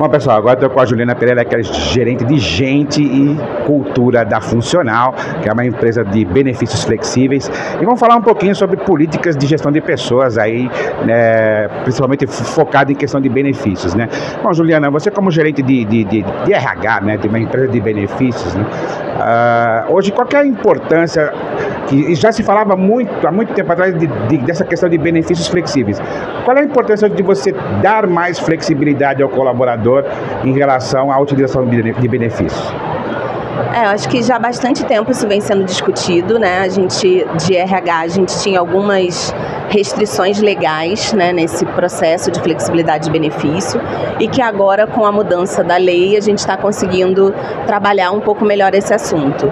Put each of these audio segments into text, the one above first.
Bom, pessoal, agora estou com a Juliana Pereira, que é gerente de gente e cultura da Funcional, que é uma empresa de benefícios flexíveis. E vamos falar um pouquinho sobre políticas de gestão de pessoas aí, né, principalmente focado em questão de benefícios, né? Bom, Juliana, você como gerente de, de, de, de RH, né, de uma empresa de benefícios, né, uh, hoje qual é a importância que já se falava muito há muito tempo atrás de, de, dessa questão de benefícios flexíveis. Qual é a importância de você dar mais flexibilidade ao colaborador em relação à utilização de, de benefícios? É, acho que já há bastante tempo isso vem sendo discutido, né? A gente, de RH, a gente tinha algumas restrições legais né, nesse processo de flexibilidade de benefício e que agora, com a mudança da lei, a gente está conseguindo trabalhar um pouco melhor esse assunto.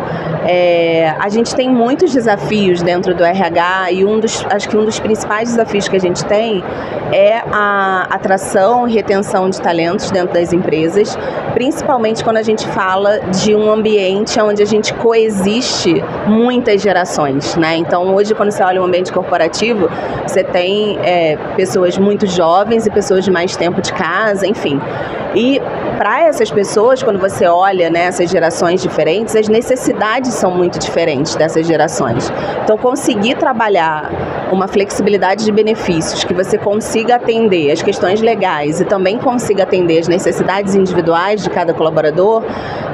É, a gente tem muitos desafios dentro do RH e um dos, acho que um dos principais desafios que a gente tem é a atração e retenção de talentos dentro das empresas, principalmente quando a gente fala de um ambiente onde a gente coexiste muitas gerações, né? Então, hoje, quando você olha um ambiente corporativo, você tem é, pessoas muito jovens e pessoas de mais tempo de casa, enfim. E para essas pessoas, quando você olha né, essas gerações diferentes, as necessidades são muito diferentes dessas gerações. Então, conseguir trabalhar uma flexibilidade de benefícios, que você consiga atender as questões legais e também consiga atender as necessidades individuais de cada colaborador,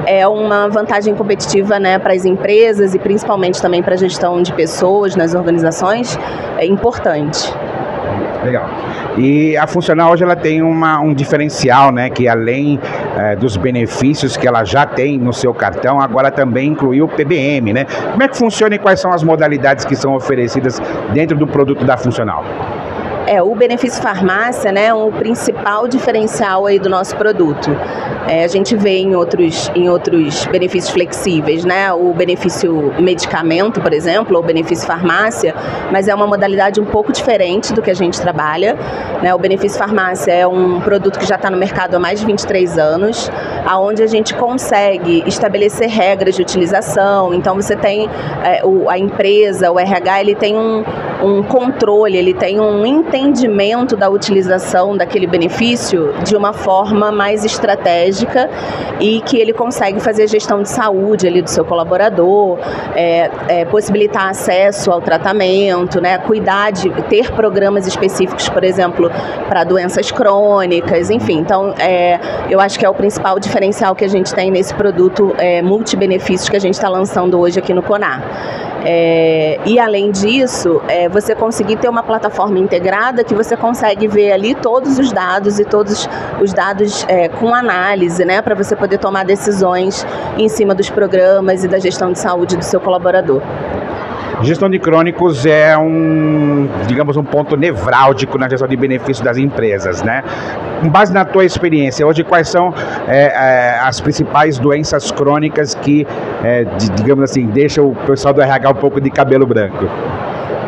é uma vantagem competitiva né, para as empresas e principalmente também para a gestão de pessoas nas organizações, é importante. Legal. E a funcional hoje ela tem uma, um diferencial, né? Que além é, dos benefícios que ela já tem no seu cartão, agora também incluiu o PBM, né? Como é que funciona e quais são as modalidades que são oferecidas dentro do produto da funcional? É, o benefício farmácia né, é o principal diferencial aí do nosso produto. É, a gente vê em outros, em outros benefícios flexíveis, né? O benefício medicamento, por exemplo, ou benefício farmácia, mas é uma modalidade um pouco diferente do que a gente trabalha. Né? O benefício farmácia é um produto que já está no mercado há mais de 23 anos, aonde a gente consegue estabelecer regras de utilização. Então você tem é, o, a empresa, o RH, ele tem um, um controle, ele tem um entendimento da utilização daquele benefício de uma forma mais estratégica e que ele consegue fazer gestão de saúde ali do seu colaborador, é, é, possibilitar acesso ao tratamento, né, cuidar de ter programas específicos, por exemplo, para doenças crônicas, enfim. Então, é, eu acho que é o principal diferencial que a gente tem nesse produto é, multibenefícios que a gente está lançando hoje aqui no Conar. É, e além disso, é, você conseguir ter uma plataforma integrada que você consegue ver ali todos os dados e todos os dados é, com análise, né, para você poder tomar decisões em cima dos programas e da gestão de saúde do seu colaborador. Gestão de crônicos é um, digamos, um ponto nevrálgico na gestão de benefícios das empresas, né? Com base na tua experiência, hoje quais são é, é, as principais doenças crônicas que, é, de, digamos assim, deixam o pessoal do RH um pouco de cabelo branco?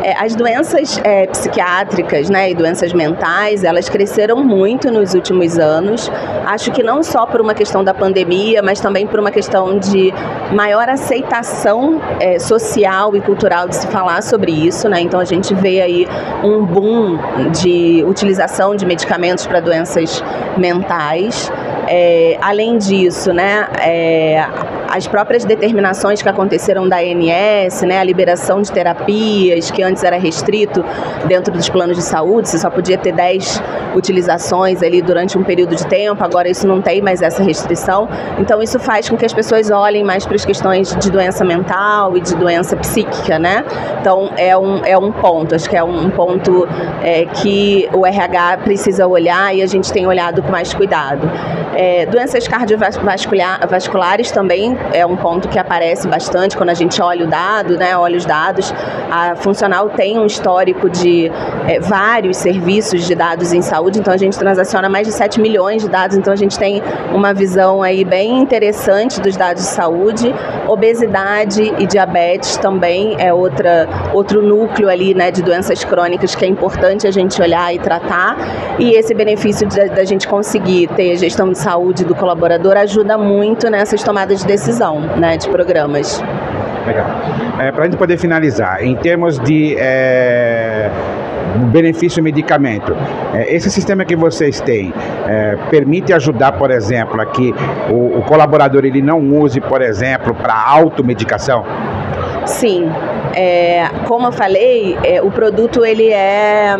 É, as doenças é, psiquiátricas né, e doenças mentais, elas cresceram muito nos últimos anos. Acho que não só por uma questão da pandemia, mas também por uma questão de maior aceitação é, social e cultural de se falar sobre isso. Né? Então a gente vê aí um boom de utilização de medicamentos para doenças mentais. É, além disso, né, é, as próprias determinações que aconteceram da ANS, né, a liberação de terapias, que antes era restrito dentro dos planos de saúde, você só podia ter 10 utilizações ali durante um período de tempo, agora isso não tem mais essa restrição. Então isso faz com que as pessoas olhem mais para as questões de doença mental e de doença psíquica, né? Então é um, é um ponto, acho que é um ponto é, que o RH precisa olhar e a gente tem olhado com mais cuidado. É, doenças cardiovasculares também é um ponto que aparece bastante quando a gente olha o dado, né? Olha os dados. A funcional tem um histórico de é, vários serviços de dados em saúde, então a gente transaciona mais de 7 milhões de dados, então a gente tem uma visão aí bem interessante dos dados de saúde. Obesidade e diabetes também é outra, outro núcleo ali, né, de doenças crônicas que é importante a gente olhar e tratar. E esse benefício da gente conseguir ter gestão de saúde do colaborador ajuda muito nessas tomadas de decisão, né, de programas. Legal. É, Para a gente poder finalizar, em termos de é, benefício medicamento, é, esse sistema que vocês têm é, permite ajudar, por exemplo, a que o, o colaborador ele não use, por exemplo, para automedicação? Sim, é, como eu falei, é, o produto ele é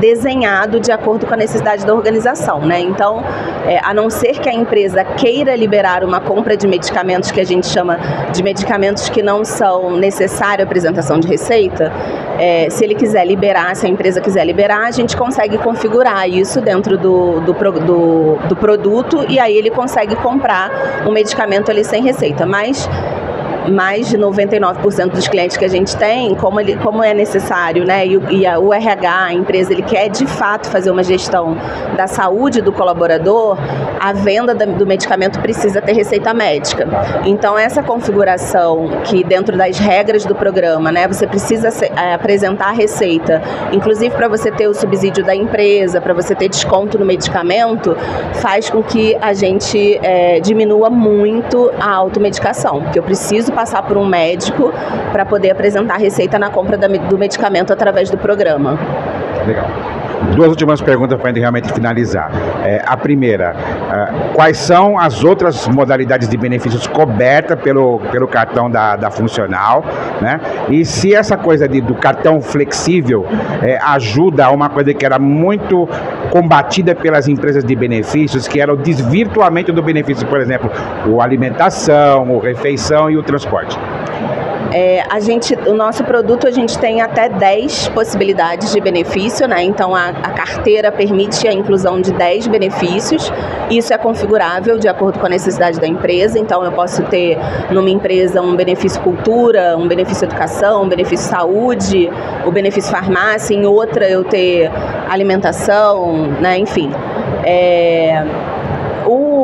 desenhado de acordo com a necessidade da organização, né? Então, é, a não ser que a empresa queira liberar uma compra de medicamentos que a gente chama de medicamentos que não são necessários à apresentação de receita, é, se ele quiser liberar, se a empresa quiser liberar, a gente consegue configurar isso dentro do, do, do, do produto e aí ele consegue comprar um medicamento ali sem receita. Mas mais de 99% dos clientes que a gente tem, como, ele, como é necessário, né? E, e a, o RH, a empresa, ele quer de fato fazer uma gestão da saúde do colaborador, a venda do medicamento precisa ter receita médica. Então, essa configuração que dentro das regras do programa, né, você precisa se, é, apresentar a receita, inclusive para você ter o subsídio da empresa, para você ter desconto no medicamento, faz com que a gente é, diminua muito a automedicação, porque eu preciso passar por um médico para poder apresentar a receita na compra do medicamento através do programa. Legal. Duas últimas perguntas para realmente finalizar. É, a primeira, é, quais são as outras modalidades de benefícios cobertas pelo, pelo cartão da, da funcional? Né? E se essa coisa de, do cartão flexível é, ajuda a uma coisa que era muito combatida pelas empresas de benefícios, que era o desvirtuamento do benefício, por exemplo, o alimentação, o refeição e o transporte. É, a gente, o nosso produto a gente tem até 10 possibilidades de benefício, né? Então a, a, carteira permite a inclusão de 10 benefícios. Isso é configurável de acordo com a necessidade da empresa. Então eu posso ter numa empresa um benefício cultura, um benefício educação, um benefício saúde, o benefício farmácia, em outra eu ter alimentação, né? Enfim. É,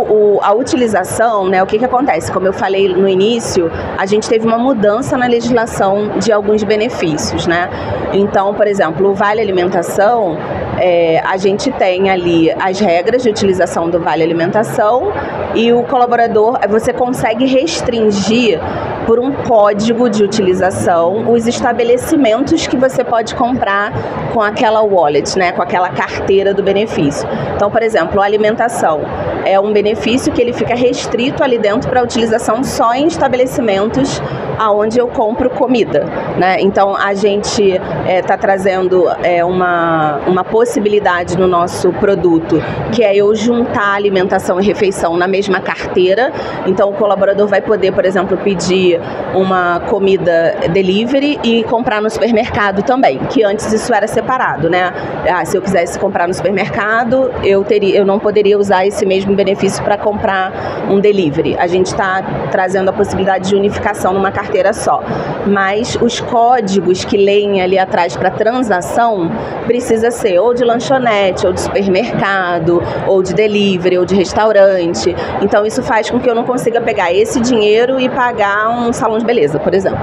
o, a utilização, né, o que, que acontece? Como eu falei no início, a gente teve uma mudança na legislação de alguns benefícios, né? Então, por exemplo, o Vale Alimentação, é, a gente tem ali as regras de utilização do Vale Alimentação e o colaborador, você consegue restringir por um código de utilização os estabelecimentos que você pode comprar com aquela wallet, né, com aquela carteira do benefício. Então, por exemplo, a alimentação é um benefício que ele fica restrito ali dentro para utilização só em estabelecimentos aonde eu compro comida, né? Então a gente está é, tá trazendo é, uma, uma possibilidade no nosso produto que é eu juntar alimentação e refeição na mesma carteira. Então o colaborador vai poder, por exemplo, pedir uma comida delivery e comprar no supermercado também, que antes isso era separado, né? Ah, se eu quisesse comprar no supermercado, eu teria, eu não poderia usar esse mesmo benefício para comprar um delivery. A gente está trazendo a possibilidade de unificação numa carteira só. Mas os códigos que leem ali atrás para transação precisa ser ou de lanchonete, ou de supermercado, ou de delivery, ou de restaurante. Então isso faz com que eu não consiga pegar esse dinheiro e pagar um salão de beleza, por exemplo.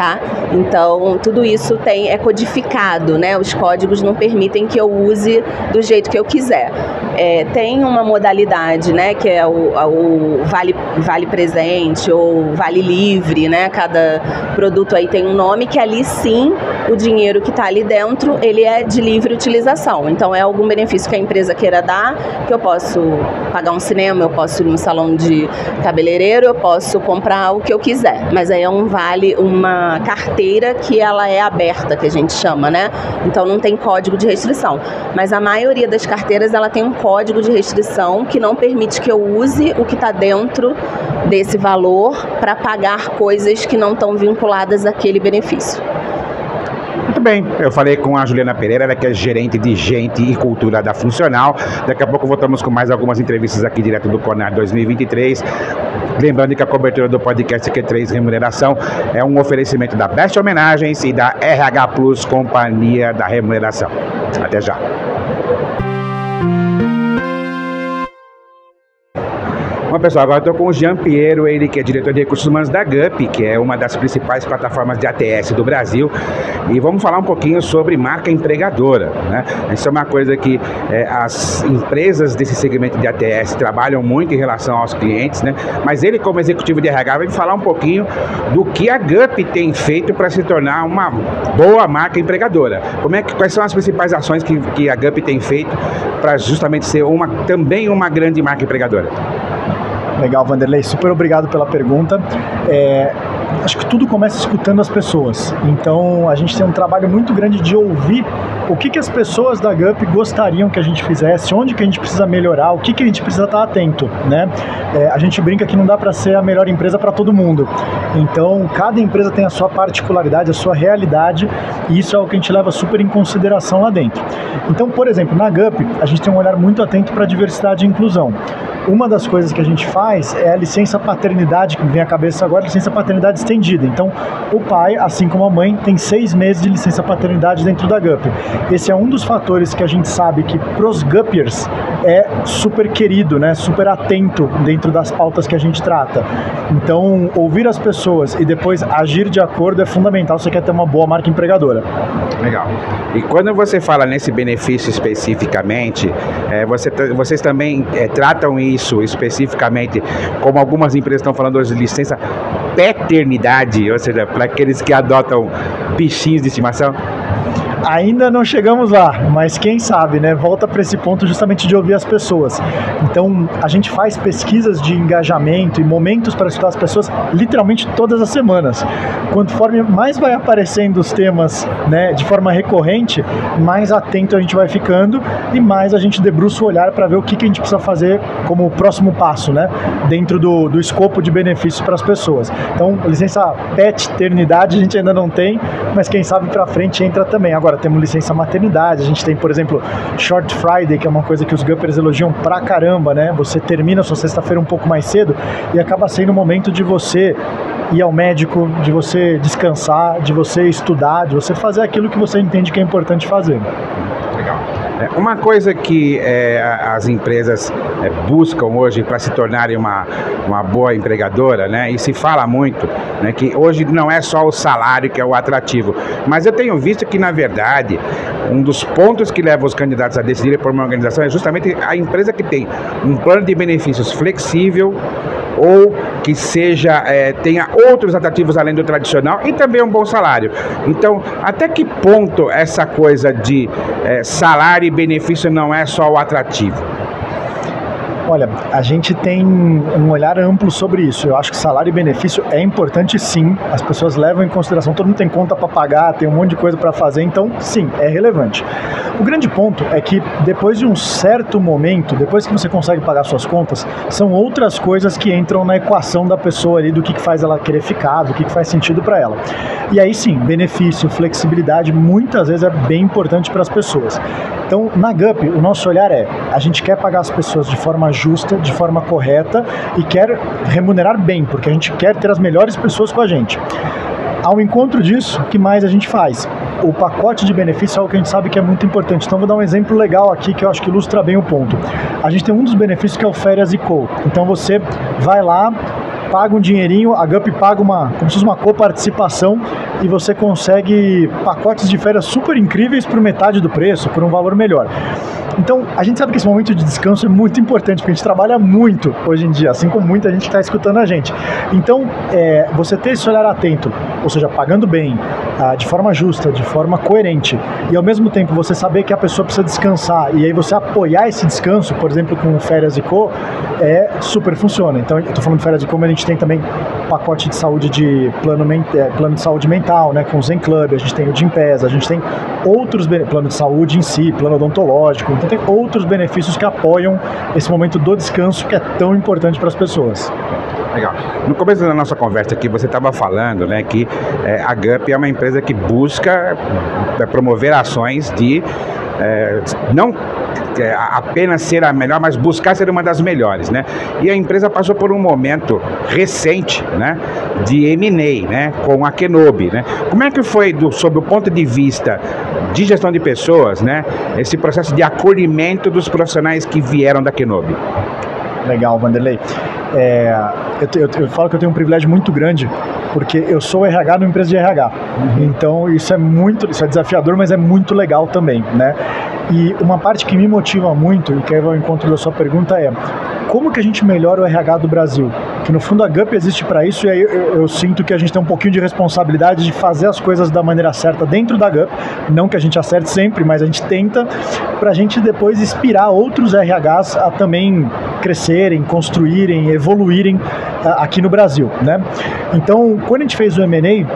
Tá? Então, tudo isso tem é codificado, né? Os códigos não permitem que eu use do jeito que eu quiser. É, tem uma modalidade, né, que é o, o vale, vale presente ou vale livre, né? Cada produto aí tem um nome que ali sim o dinheiro que está ali dentro ele é de livre utilização. Então é algum benefício que a empresa queira dar, que eu posso pagar um cinema, eu posso ir num salão de cabeleireiro, eu posso comprar o que eu quiser. Mas aí é um vale, uma carteira que ela é aberta, que a gente chama, né? Então não tem código de restrição. Mas a maioria das carteiras ela tem um código de restrição que não permite que eu use o que está dentro desse valor para pagar coisas que não estão vinculadas àquele benefício. Muito bem, eu falei com a Juliana Pereira, ela que é gerente de gente e cultura da Funcional. Daqui a pouco voltamos com mais algumas entrevistas aqui direto do Conar 2023. Lembrando que a cobertura do podcast Q3 Remuneração é um oferecimento da Best Homenagens e da RH Plus Companhia da Remuneração. Até já. Bom, pessoal, agora estou com o Jean Piero, ele que é diretor de recursos humanos da GUP, que é uma das principais plataformas de ATS do Brasil. E vamos falar um pouquinho sobre marca empregadora. Né? Isso é uma coisa que é, as empresas desse segmento de ATS trabalham muito em relação aos clientes, né? mas ele, como executivo de RH, vai falar um pouquinho do que a GUP tem feito para se tornar uma boa marca empregadora. Como é que, quais são as principais ações que, que a GUP tem feito para justamente ser uma, também uma grande marca empregadora? Legal, Vanderlei, super obrigado pela pergunta. É, acho que tudo começa escutando as pessoas. Então a gente tem um trabalho muito grande de ouvir o que, que as pessoas da GUP gostariam que a gente fizesse, onde que a gente precisa melhorar, o que, que a gente precisa estar atento, né? É, a gente brinca que não dá para ser a melhor empresa para todo mundo. Então cada empresa tem a sua particularidade, a sua realidade e isso é o que a gente leva super em consideração lá dentro. Então, por exemplo, na GUP a gente tem um olhar muito atento para diversidade e inclusão. Uma das coisas que a gente faz é a licença paternidade, que me vem à cabeça agora, licença paternidade estendida. Então, o pai, assim como a mãe, tem seis meses de licença paternidade dentro da GUP. Esse é um dos fatores que a gente sabe que pros Guppers é super querido, né? Super atento dentro das pautas que a gente trata. Então, ouvir as pessoas e depois agir de acordo é fundamental se você quer ter uma boa marca empregadora. Legal. E quando você fala nesse benefício especificamente, é, você, vocês também é, tratam isso especificamente, como algumas empresas estão falando hoje de licença paternidade, ou seja, para aqueles que adotam bichinhos de estimação? Ainda não chegamos lá, mas quem sabe, né? Volta para esse ponto justamente de ouvir as pessoas. Então, a gente faz pesquisas de engajamento e momentos para escutar as pessoas literalmente todas as semanas. Conforme mais vai aparecendo os temas, né, de forma recorrente, mais atento a gente vai ficando e mais a gente debruça o olhar para ver o que, que a gente precisa fazer como próximo passo, né, dentro do, do escopo de benefícios para as pessoas. Então, licença pet, eternidade a gente ainda não tem, mas quem sabe para frente entra também. Agora, temos licença maternidade, a gente tem, por exemplo, Short Friday, que é uma coisa que os Guppers elogiam pra caramba, né? Você termina a sua sexta-feira um pouco mais cedo e acaba sendo o momento de você ir ao médico, de você descansar, de você estudar, de você fazer aquilo que você entende que é importante fazer. É, uma coisa que é, as empresas é, buscam hoje para se tornarem uma, uma boa empregadora, né? E se fala muito, né? Que hoje não é só o salário que é o atrativo, mas eu tenho visto que na verdade um dos pontos que leva os candidatos a decidirem por uma organização é justamente a empresa que tem um plano de benefícios flexível ou que seja é, tenha outros atrativos além do tradicional e também um bom salário. Então, até que ponto essa coisa de é, salário e benefício não é só o atrativo? Olha, a gente tem um olhar amplo sobre isso. Eu acho que salário e benefício é importante sim. As pessoas levam em consideração, todo mundo tem conta para pagar, tem um monte de coisa para fazer, então sim, é relevante. O grande ponto é que depois de um certo momento, depois que você consegue pagar suas contas, são outras coisas que entram na equação da pessoa ali do que, que faz ela querer ficar, do que, que faz sentido para ela. E aí sim, benefício, flexibilidade, muitas vezes é bem importante para as pessoas. Então, na GUP, o nosso olhar é: a gente quer pagar as pessoas de forma justa, de forma correta e quer remunerar bem, porque a gente quer ter as melhores pessoas com a gente. Ao encontro disso, o que mais a gente faz? O pacote de benefícios é algo que a gente sabe que é muito importante. Então, vou dar um exemplo legal aqui que eu acho que ilustra bem o ponto. A gente tem um dos benefícios que é o Férias e Co. Então, você vai lá, paga um dinheirinho, a GUP paga uma, como se fosse uma coparticipação e você consegue pacotes de férias super incríveis por metade do preço, por um valor melhor. Então, a gente sabe que esse momento de descanso é muito importante, porque a gente trabalha muito hoje em dia, assim como muita gente está escutando a gente. Então, é, você ter esse olhar atento, ou seja, pagando bem, ah, de forma justa, de forma coerente, e ao mesmo tempo você saber que a pessoa precisa descansar, e aí você apoiar esse descanso, por exemplo, com férias e co, é super funciona. Então, eu estou falando de férias e co, mas a gente tem também pacote de saúde de plano, é, plano de saúde mental, né, com o Zen Club, a gente tem o Gimpass, a gente tem outros plano de saúde em si, plano odontológico, então tem outros benefícios que apoiam esse momento do descanso que é tão importante para as pessoas. Legal. No começo da nossa conversa aqui, você estava falando né, que é, a GUP é uma empresa que busca é, promover ações de é, não apenas ser a melhor, mas buscar ser uma das melhores, né? E a empresa passou por um momento recente, né, de M&A, né, com a Kenobi, né? Como é que foi, do, sob o ponto de vista de gestão de pessoas, né, esse processo de acolhimento dos profissionais que vieram da Kenobi? Legal, Vanderlei. É, eu, eu, eu, falo que eu tenho um privilégio muito grande, porque eu sou RH numa empresa de RH. Então isso é muito, isso é desafiador, mas é muito legal também, né? E uma parte que me motiva muito, e que é o encontro da sua pergunta, é como que a gente melhora o RH do Brasil? Que no fundo a GUP existe para isso e aí eu, eu, sinto que a gente tem um pouquinho de responsabilidade de fazer as coisas da maneira certa dentro da GUP, não que a gente acerte sempre, mas a gente tenta para a gente depois inspirar outros RHs a também crescerem, construírem, evoluírem aqui no Brasil, né? Então, quando a gente fez o M&A,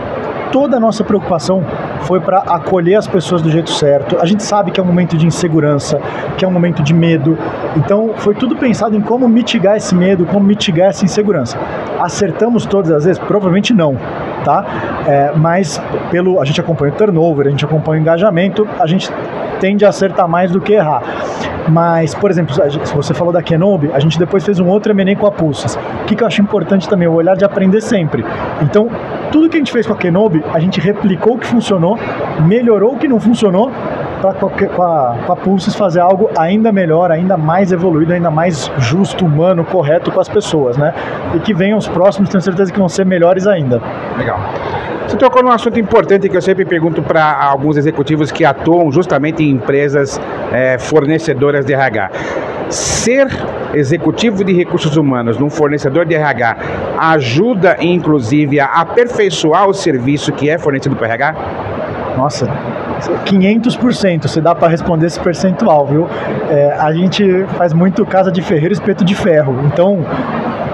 toda a nossa preocupação foi para acolher as pessoas do jeito certo. A gente sabe que é um momento de insegurança, que é um momento de medo. Então, foi tudo pensado em como mitigar esse medo, como mitigar essa insegurança. Acertamos todas as vezes? Provavelmente não, tá? É, mas pelo a gente acompanha o turnover, a gente acompanha o engajamento, a gente tende a acertar mais do que errar. Mas, por exemplo, se você falou da Kenobi, a gente depois fez um outro M&A com a Pulsas. O que, que eu acho importante também? O olhar de aprender sempre. Então, tudo que a gente fez com a Kenobi, a gente replicou o que funcionou, melhorou o que não funcionou, para com, a, com Pulses fazer algo ainda melhor, ainda mais evoluído, ainda mais justo, humano, correto com as pessoas, né? E que venham os próximos, tenho certeza que vão ser melhores ainda. Legal. Você tocou num assunto importante que eu sempre pergunto para alguns executivos que atuam justamente em empresas é, fornecedoras de RH. Ser executivo de recursos humanos num fornecedor de RH ajuda, inclusive, a aperfeiçoar o serviço que é fornecido para RH? Nossa, 500%, se dá para responder esse percentual, viu? É, a gente faz muito casa de ferreiro, espeto de ferro. Então,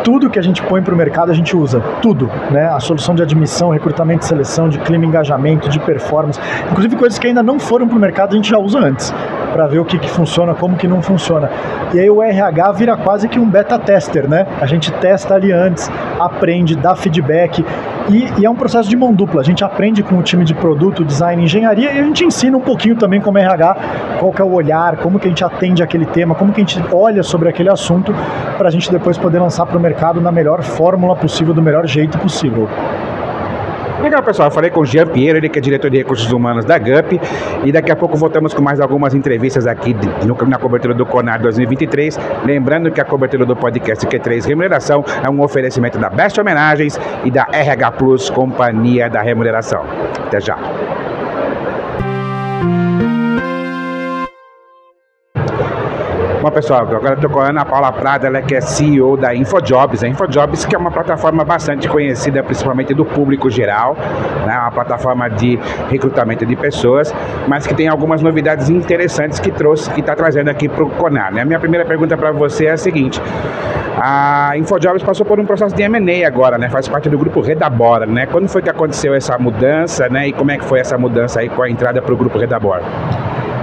tudo que a gente põe para o mercado a gente usa, tudo, né? A solução de admissão, recrutamento e seleção, de clima, engajamento, de performance, inclusive coisas que ainda não foram para o mercado a gente já usa antes, para ver o que, que funciona, como que não funciona. E aí o RH vira quase que um beta tester, né? A gente testa ali antes, aprende, dá feedback e, e, é um processo de mão dupla. A gente aprende com o time de produto, design, engenharia e a gente ensina um pouquinho também como RH, qual que é o olhar, como que a gente atende aquele tema, como que a gente olha sobre aquele assunto para a gente depois poder lançar para o mercado na melhor fórmula possível, do melhor jeito possível. Legal, pessoal. Eu falei com o Jean Pinheiro, ele que é diretor de recursos humanos da GUP. E daqui a pouco voltamos com mais algumas entrevistas aqui na cobertura do CONAR 2023. Lembrando que a cobertura do podcast Q3 Remuneração é um oferecimento da Best Homenagens e da RH Plus, Companhia da Remuneração. Até já. Bom, pessoal, agora estou com a Ana Paula Prada, ela que é CEO da InfoJobs. A InfoJobs que é uma plataforma bastante conhecida, principalmente do público geral, né? uma plataforma de recrutamento de pessoas, mas que tem algumas novidades interessantes que trouxe, que está trazendo aqui para o Conar. Né? A minha primeira pergunta para você é a seguinte: a InfoJobs passou por um processo de M&A agora, né? Faz parte do grupo Redabora, né? Quando foi que aconteceu essa mudança, né? E como é que foi essa mudança aí com a entrada para o grupo Redabora?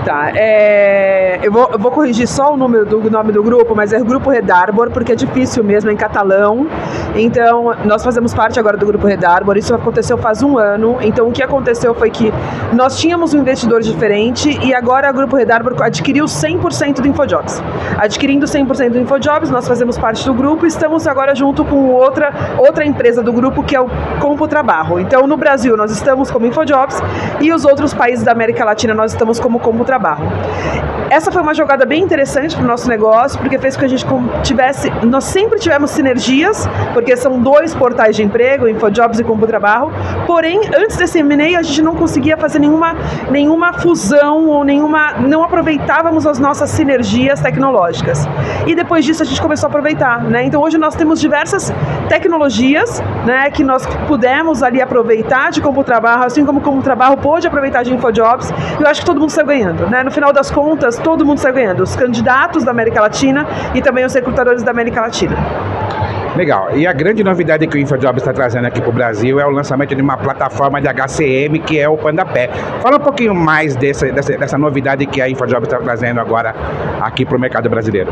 Tá, é, eu, vou, eu vou corrigir só o número do nome do grupo, mas é Grupo Redarbor, porque é difícil mesmo, é em catalão. Então, nós fazemos parte agora do Grupo Redarbor, isso aconteceu faz um ano. Então, o que aconteceu foi que nós tínhamos um investidor diferente e agora o Grupo Redarbor adquiriu 100% do InfoJobs. Adquirindo 100% do InfoJobs, nós fazemos parte do grupo e estamos agora junto com outra, outra empresa do grupo, que é o Compo Trabalho. Então, no Brasil, nós estamos como InfoJobs e os outros países da América Latina, nós estamos como Compo Trabalho trabalho. Essa foi uma jogada bem interessante para o nosso negócio, porque fez com que a gente tivesse, nós sempre tivemos sinergias, porque são dois portais de emprego, InfoJobs e Combo Trabalho. Porém, antes desse M&A, a gente não conseguia fazer nenhuma, nenhuma fusão ou nenhuma, não aproveitávamos as nossas sinergias tecnológicas. E depois disso a gente começou a aproveitar, né? Então hoje nós temos diversas tecnologias, né, que nós pudemos ali aproveitar de Combo Trabalho, assim como Combo Trabalho pôde aproveitar de InfoJobs. E eu acho que todo mundo saiu ganhando, né? No final das contas, todo mundo sai ganhando, os candidatos da América Latina e também os recrutadores da América Latina. Legal. E a grande novidade que o InfoJobs está trazendo aqui para o Brasil é o lançamento de uma plataforma de HCM que é o PandaPé. Fala um pouquinho mais dessa, dessa, dessa novidade que a InfoJobs está trazendo agora aqui para o mercado brasileiro.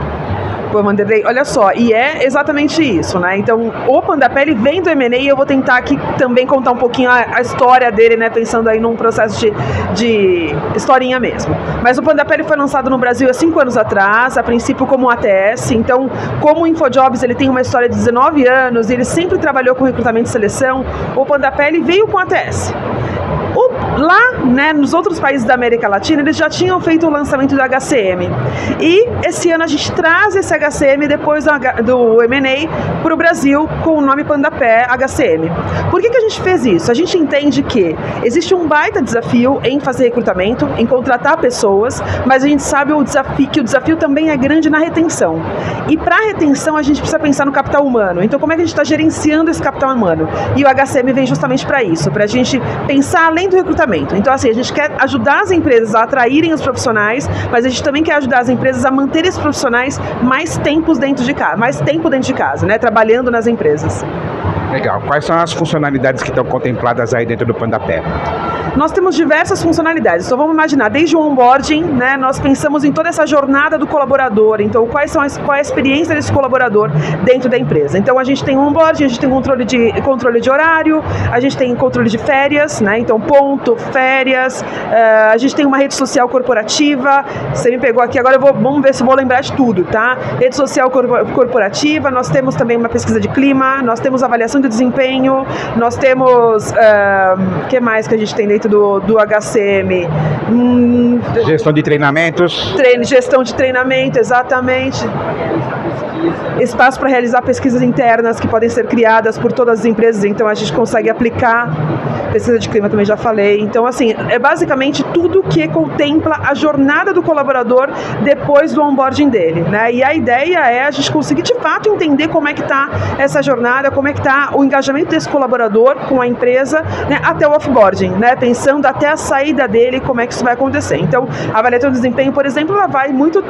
Pô, Vanderlei, olha só, e é exatamente isso, né? Então, o Pandapé, ele vem do M&A e eu vou tentar aqui também contar um pouquinho a, a, história dele, né? Pensando aí num processo de, de historinha mesmo. Mas o Pandapé, ele foi lançado no Brasil há cinco anos atrás, a princípio como ATS. Então, como o InfoJobs, ele tem uma história de 19 anos e ele sempre trabalhou com recrutamento e seleção, o Pandapé, ele veio com ATS. O, lá, né, nos outros países da América Latina, eles já tinham feito o lançamento do HCM. E esse ano a gente traz esse HCM depois do, M&A para o Brasil com o nome Pandapé HCM. Por que, que a gente fez isso? A gente entende que existe um baita desafio em fazer recrutamento, em contratar pessoas, mas a gente sabe o desafio, que o desafio também é grande na retenção. E para retenção a gente precisa pensar no capital humano. Então como é que a gente está gerenciando esse capital humano? E o HCM vem justamente para isso, para a gente pensar além do recrutamento. Então assim, a gente quer ajudar as empresas a atraírem os profissionais, mas a gente também quer ajudar as empresas a manter esses profissionais mais tempos dentro de casa, mais tempo dentro de casa, né, trabalhando nas empresas. Legal. Quais são as funcionalidades que estão contempladas aí dentro do Pandapé? Nós temos diversas funcionalidades. Então vamos imaginar, desde o onboarding, né, nós pensamos em toda essa jornada do colaborador. Então, quais são as, qual é a experiência desse colaborador dentro da empresa? Então, a gente tem onboarding, a gente tem controle de, controle de horário, a gente tem controle de férias, né? Então, ponto, férias, uh, a gente tem uma rede social corporativa. Você me pegou aqui, agora eu vou, vamos ver se vou lembrar de tudo, tá? Rede social corporativa, nós temos também uma pesquisa de clima, nós temos avaliação de desempenho, nós temos. O uh, que mais que a gente tem dentro do, do HCM? Hum, gestão de treinamentos. Treino, gestão de treinamento, exatamente espaço para realizar pesquisas internas que podem ser criadas por todas as empresas, então a gente consegue aplicar pesquisa de clima também já falei. Então assim, é basicamente tudo que contempla a jornada do colaborador depois do onboarding dele, né? E a ideia é a gente conseguir de fato entender como é que está essa jornada, como é que está o engajamento desse colaborador com a empresa, né, até o offboarding, né? Pensando até a saída dele, como é que isso vai acontecer. Então, a avaliação de desempenho, por exemplo, ela vai muito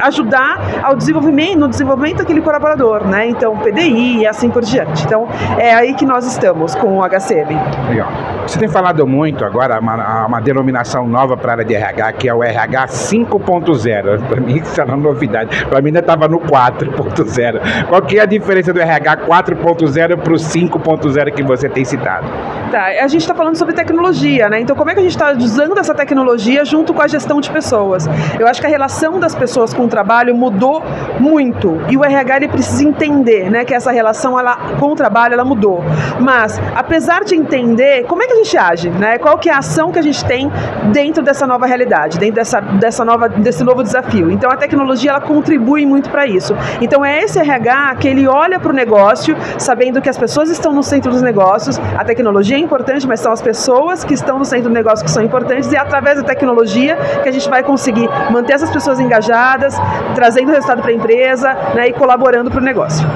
ajudar ao desenvolvimento, no desenvolvimento daquele colaborador, né? Então, PDI e assim por diante. Então, é aí que nós estamos com o HCM. Legal. Você tem falado muito agora uma, uma denominação nova para a área de RH, que é o RH 5.0. Para mim, isso é uma novidade. Para mim, ainda estava no 4.0. Qual que é a diferença do RH 4.0 para o 5.0 que você tem citado? Tá, a gente está falando sobre tecnologia, né? Então, como é que a gente está usando essa tecnologia junto com a gestão de pessoas? Eu acho que a relação das pessoas com o trabalho mudou muito e o RH ele precisa entender, né, que essa relação ela, com o trabalho ela mudou. Mas, apesar de entender, como é que a gente age, né? Qual que é a ação que a gente tem dentro dessa nova realidade, dentro dessa, dessa nova, desse novo desafio? Então, a tecnologia ela contribui muito para isso. Então, é esse RH que ele olha para o negócio, sabendo que as pessoas estão no centro dos negócios, a tecnologia é importante, mas são as pessoas que estão no centro do negócio que são importantes e é através da tecnologia que a gente vai conseguir manter essas pessoas engajadas, trazendo resultado para a empresa né, e colaborando para o negócio.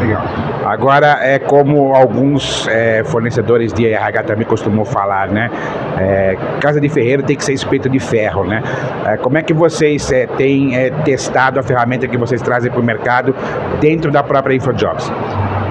Legal. Agora é como alguns é, fornecedores de RH também costumam falar, né? É, casa de ferreiro tem que ser espeto de ferro, né? É, como é que vocês é, têm é, testado a ferramenta que vocês trazem para o mercado dentro da própria InfoJobs?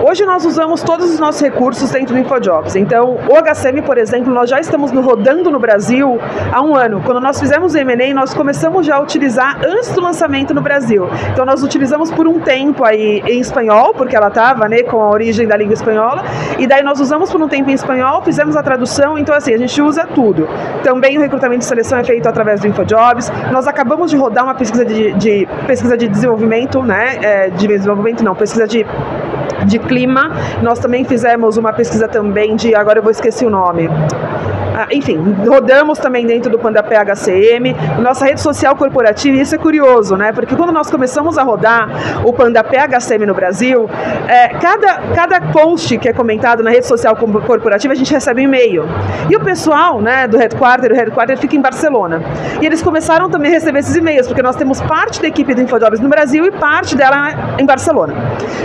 Hoje nós usamos todos os nossos recursos dentro do InfoJobs. Então, o HCM, por exemplo, nós já estamos rodando no Brasil há um ano. Quando nós fizemos o M&A, nós começamos já a utilizar antes do lançamento no Brasil. Então, nós utilizamos por um tempo aí em espanhol, porque ela estava né, com a origem da língua espanhola, e daí nós usamos por um tempo em espanhol, fizemos a tradução, então assim, a gente usa tudo. Também o recrutamento de seleção é feito através do InfoJobs. Nós acabamos de rodar uma pesquisa de, de pesquisa de desenvolvimento, né? É, de desenvolvimento não, pesquisa de de clima. Nós também fizemos uma pesquisa também de, agora eu vou esquecer o nome. Ah, enfim, rodamos também dentro do Panda PHCM, nossa rede social corporativa, e isso é curioso, né? Porque quando nós começamos a rodar o Panda PHCM no Brasil, é, cada, cada post que é comentado na rede social corporativa, a gente recebe um e-mail. E o pessoal né, do headquarter, o headquarter fica em Barcelona. E eles começaram também a receber esses e-mails, porque nós temos parte da equipe do InfoJobs no Brasil e parte dela em Barcelona.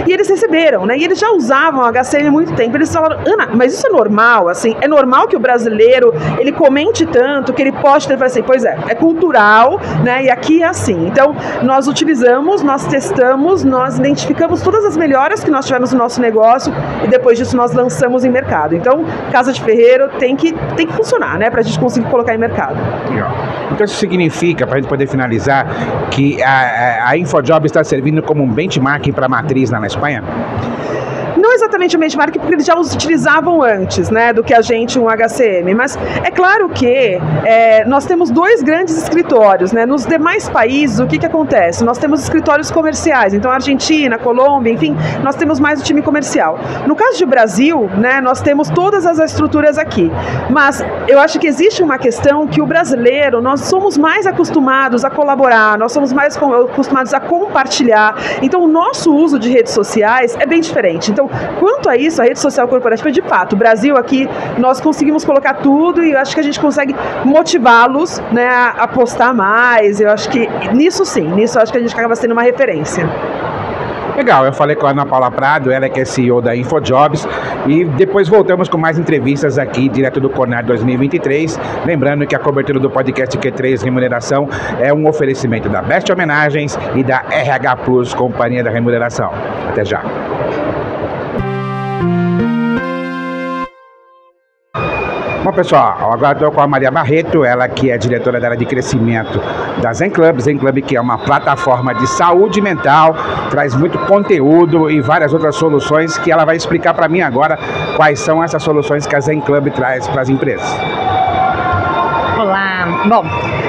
E eles receberam, né? E eles já usavam o HCM há muito tempo. Eles falaram, Ana, mas isso é normal, assim, é normal que o brasileiro Ferreiro, ele comente tanto que ele pode ter assim, pois é, é cultural, né? E aqui é assim. Então, nós utilizamos, nós testamos, nós identificamos todas as melhoras que nós tivemos no nosso negócio e depois disso nós lançamos em mercado. Então, Casa de Ferreiro tem que, tem que funcionar, né? Para a gente conseguir colocar em mercado. Então, isso significa, para a gente poder finalizar, que a, a InfoJob está servindo como um benchmark para a matriz lá na Espanha? Não exatamente o benchmark, porque eles já os utilizavam antes, né, do que a gente um HCM, mas é claro que é, nós temos dois grandes escritórios, né, nos demais países o que que acontece? Nós temos escritórios comerciais, então Argentina, Colômbia, enfim, nós temos mais o time comercial. No caso de Brasil, né, nós temos todas as estruturas aqui, mas eu acho que existe uma questão que o brasileiro, nós somos mais acostumados a colaborar, nós somos mais acostumados a compartilhar, então o nosso uso de redes sociais é bem diferente. Então, Quanto a isso, a rede social corporativa, de fato, o Brasil aqui, nós conseguimos colocar tudo e eu acho que a gente consegue motivá-los né, a postar mais. Eu acho que nisso sim, nisso eu acho que a gente acaba sendo uma referência. Legal, eu falei com a Ana Paula Prado, ela que é CEO da InfoJobs, e depois voltamos com mais entrevistas aqui, direto do Cornar 2023. Lembrando que a cobertura do podcast Q3 Remuneração é um oferecimento da Best Homenagens e da RH Plus, Companhia da Remuneração. Até já. Bom, pessoal, agora estou com a Maria Barreto, ela que é diretora da área de crescimento da Zen Club. Zen Club que é uma plataforma de saúde mental, traz muito conteúdo e várias outras soluções que ela vai explicar para mim agora quais são essas soluções que a Zen Club traz para as empresas. Olá, bom,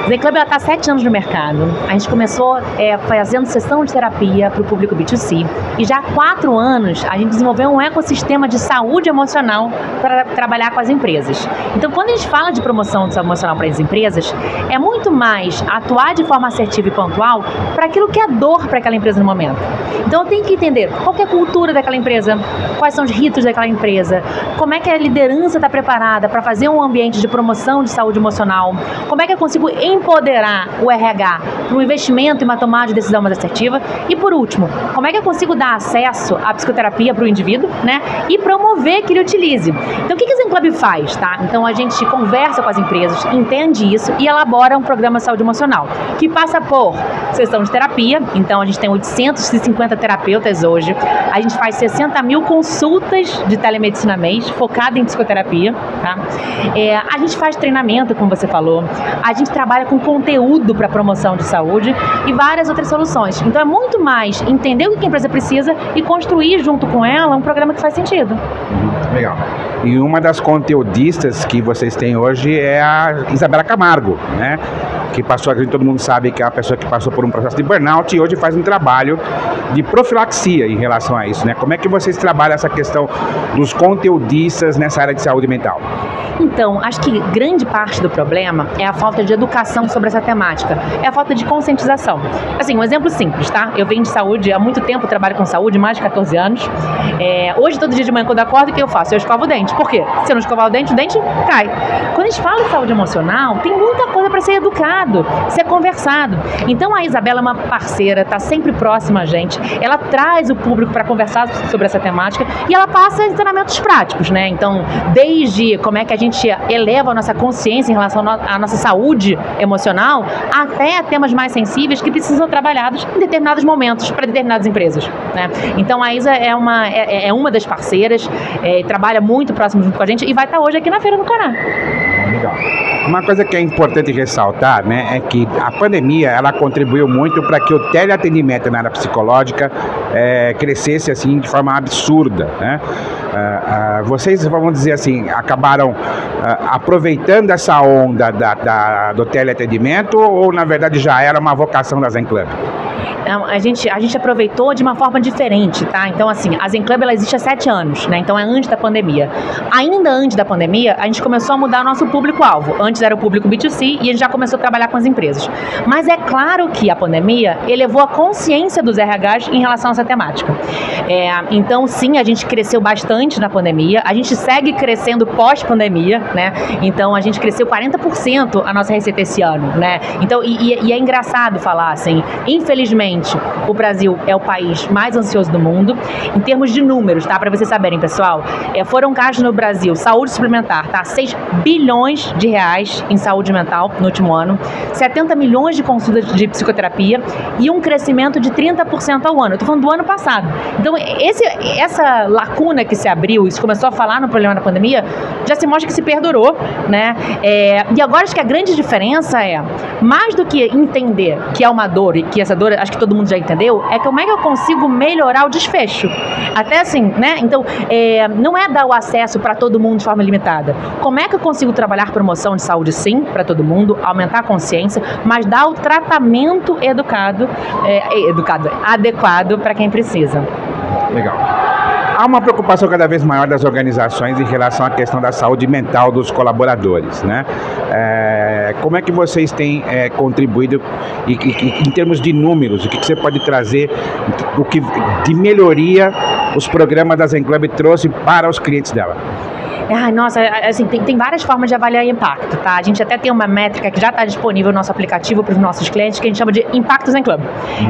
Zen Club está há sete anos no mercado. A gente começou é, fazendo sessão de terapia para o público B2C e já há quatro anos a gente desenvolveu um ecossistema de saúde emocional para trabalhar com as empresas. Então, quando a gente fala de promoção de saúde emocional para as empresas, é muito mais atuar de forma assertiva e pontual para aquilo que é dor para aquela empresa no momento. Então, eu tenho que entender qual é a cultura daquela empresa, quais são os ritos daquela empresa, como é que a liderança está preparada para fazer um ambiente de promoção de saúde emocional, como é que eu consigo empoderar o RH para um investimento e uma tomada de decisão mais assertiva. E por último, como é que eu consigo dar acesso à psicoterapia para o indivíduo, né? E promover que ele utilize. Então, o que, que a Zen Club faz, tá? Então, a gente conversa com as empresas, entende isso e elabora um programa de saúde emocional, que passa por sessão de terapia. Então, a gente tem 850 terapeutas hoje. A gente faz 60 mil consultas de telemedicina mês, focada em psicoterapia, tá? É, a gente faz treinamento, como você falou. A gente trabalha trabalha com conteúdo para promoção de saúde e várias outras soluções. Então é muito mais entender o que a empresa precisa e construir junto com ela um programa que faz sentido. Legal. E uma das conteudistas que vocês têm hoje é a Isabela Camargo, né? Que passou, a gente todo mundo sabe que é uma pessoa que passou por um processo de burnout e hoje faz um trabalho de profilaxia em relação a isso, né? Como é que vocês trabalham essa questão dos conteudistas nessa área de saúde mental? Então, acho que grande parte do problema é a falta de educação sobre essa temática, é a falta de conscientização. Assim, um exemplo simples, tá? Eu venho de saúde há muito tempo, trabalho com saúde, mais de 14 anos. É, hoje, todo dia de manhã, quando eu acordo, o que eu faço? Eu escovo o dente. Por quê? Se eu não escovar o dente, o dente cai. Quando a gente fala de saúde emocional, tem muita coisa para ser educado, ser conversado. Então, a Isabela é uma parceira, está sempre próxima a gente. Ela traz o público para conversar sobre essa temática e ela passa ensinamentos práticos, né? Então, desde como é que a gente eleva a nossa consciência em relação à nossa saúde emocional, até temas mais sensíveis que precisam ser trabalhados em determinados momentos para determinadas empresas. Né? Então a Isa é uma, é, é uma das parceiras, é, trabalha muito próximo junto com a gente e vai estar hoje aqui na Feira do Canal. Legal. Uma coisa que é importante ressaltar, né, é que a pandemia ela contribuiu muito para que o teleatendimento na área psicológica é, crescesse assim de forma absurda, né? Uh, uh, vocês vamos dizer assim acabaram uh, aproveitando essa onda da, da, do teleatendimento ou na verdade já era uma vocação da Zen Club? a gente, a gente aproveitou de uma forma diferente, tá? Então, assim, a Zen Club ela existe há sete anos, né? Então é antes da pandemia. Ainda antes da pandemia, a gente começou a mudar o nosso público-alvo. Antes era o público B2C e a gente já começou a trabalhar com as empresas. Mas é claro que a pandemia elevou a consciência dos RHs em relação a essa temática. É, então, sim, a gente cresceu bastante na pandemia. A gente segue crescendo pós-pandemia, né? Então, a gente cresceu 40% a nossa receita esse ano, né? Então, e, e é engraçado falar, assim, infelizmente o Brasil é o país mais ansioso do mundo. Em termos de números, tá? Para vocês saberem, pessoal, é, foram gastos no Brasil, saúde suplementar, tá? 6 bilhões de reais em saúde mental no último ano, 70 milhões de consultas de psicoterapia e um crescimento de 30% ao ano. Eu tô falando do ano passado. Então, esse, essa lacuna que se abriu, isso começou a falar no problema da pandemia, já se mostra que se perdurou, né? É, e agora acho que a grande diferença é, mais do que entender que é uma dor e que essa dor, acho que todo mundo já entendeu, é como é que eu consigo melhorar o desfecho. Até assim, né? Então, é, não é dar o acesso para todo mundo de forma limitada. Como é que eu consigo trabalhar promoção de saúde, sim, para todo mundo, aumentar a consciência, mas dar o tratamento educado, é, educado, adequado para quem precisa. Legal. Há uma preocupação cada vez maior das organizações em relação à questão da saúde mental dos colaboradores, né? É, como é que vocês têm é, contribuído e, e, em termos de números? O que, você pode trazer o que, de melhoria os programas da Zen Club trouxe para os clientes dela? Ai, nossa, assim, tem, tem várias formas de avaliar impacto, tá? A gente até tem uma métrica que já está disponível no nosso aplicativo para os nossos clientes, que a gente chama de Impactos em Club.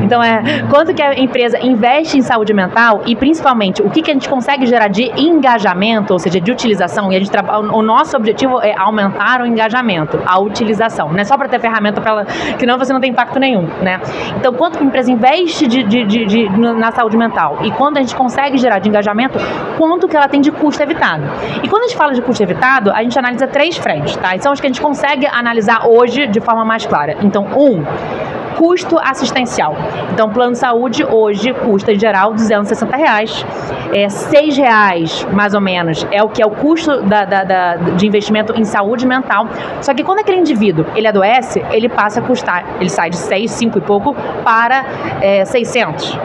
Então, é quanto que a empresa investe em saúde mental e, principalmente, o que, que a gente consegue gerar de engajamento, ou seja, de utilização. E a gente o nosso objetivo é aumentar o engajamento, a utilização. Não é só para ter ferramenta para ela, que não você não tem impacto nenhum, né? Então, quanto que a empresa investe de, de, de, de, na saúde mental e quando a gente consegue gerar de engajamento, quanto que ela tem de custo evitado. E quando a gente fala de custo evitado, a gente analisa três frentes, tá? Então, acho que a gente consegue analisar hoje de forma mais clara. Então, um, custo assistencial. Então, plano de saúde hoje custa em geral 260 reais. É, 6 reais, mais ou menos, é o que é o custo da, da, da, de investimento em saúde mental. Só que quando aquele indivíduo ele adoece, ele passa a custar, ele sai de 6, 5 e pouco para é, 600.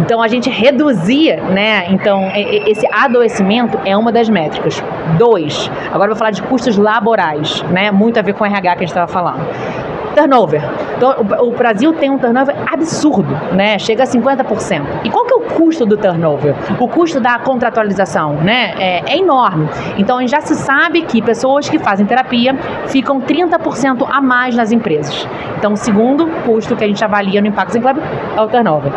Então a gente reduzia, né? Então esse adoecimento é uma das métricas. Dois, agora vou falar de custos laborais, né? Muito a ver com o RH que a gente estava falando. Turnover. Então, o Brasil tem um turnover absurdo, né? Chega a 50%. E qual que é o custo do turnover? O custo da contratualização, né? É, é enorme. Então, já se sabe que pessoas que fazem terapia ficam 30% a mais nas empresas. Então, o segundo custo que a gente avalia no Impacto Club é o turnover.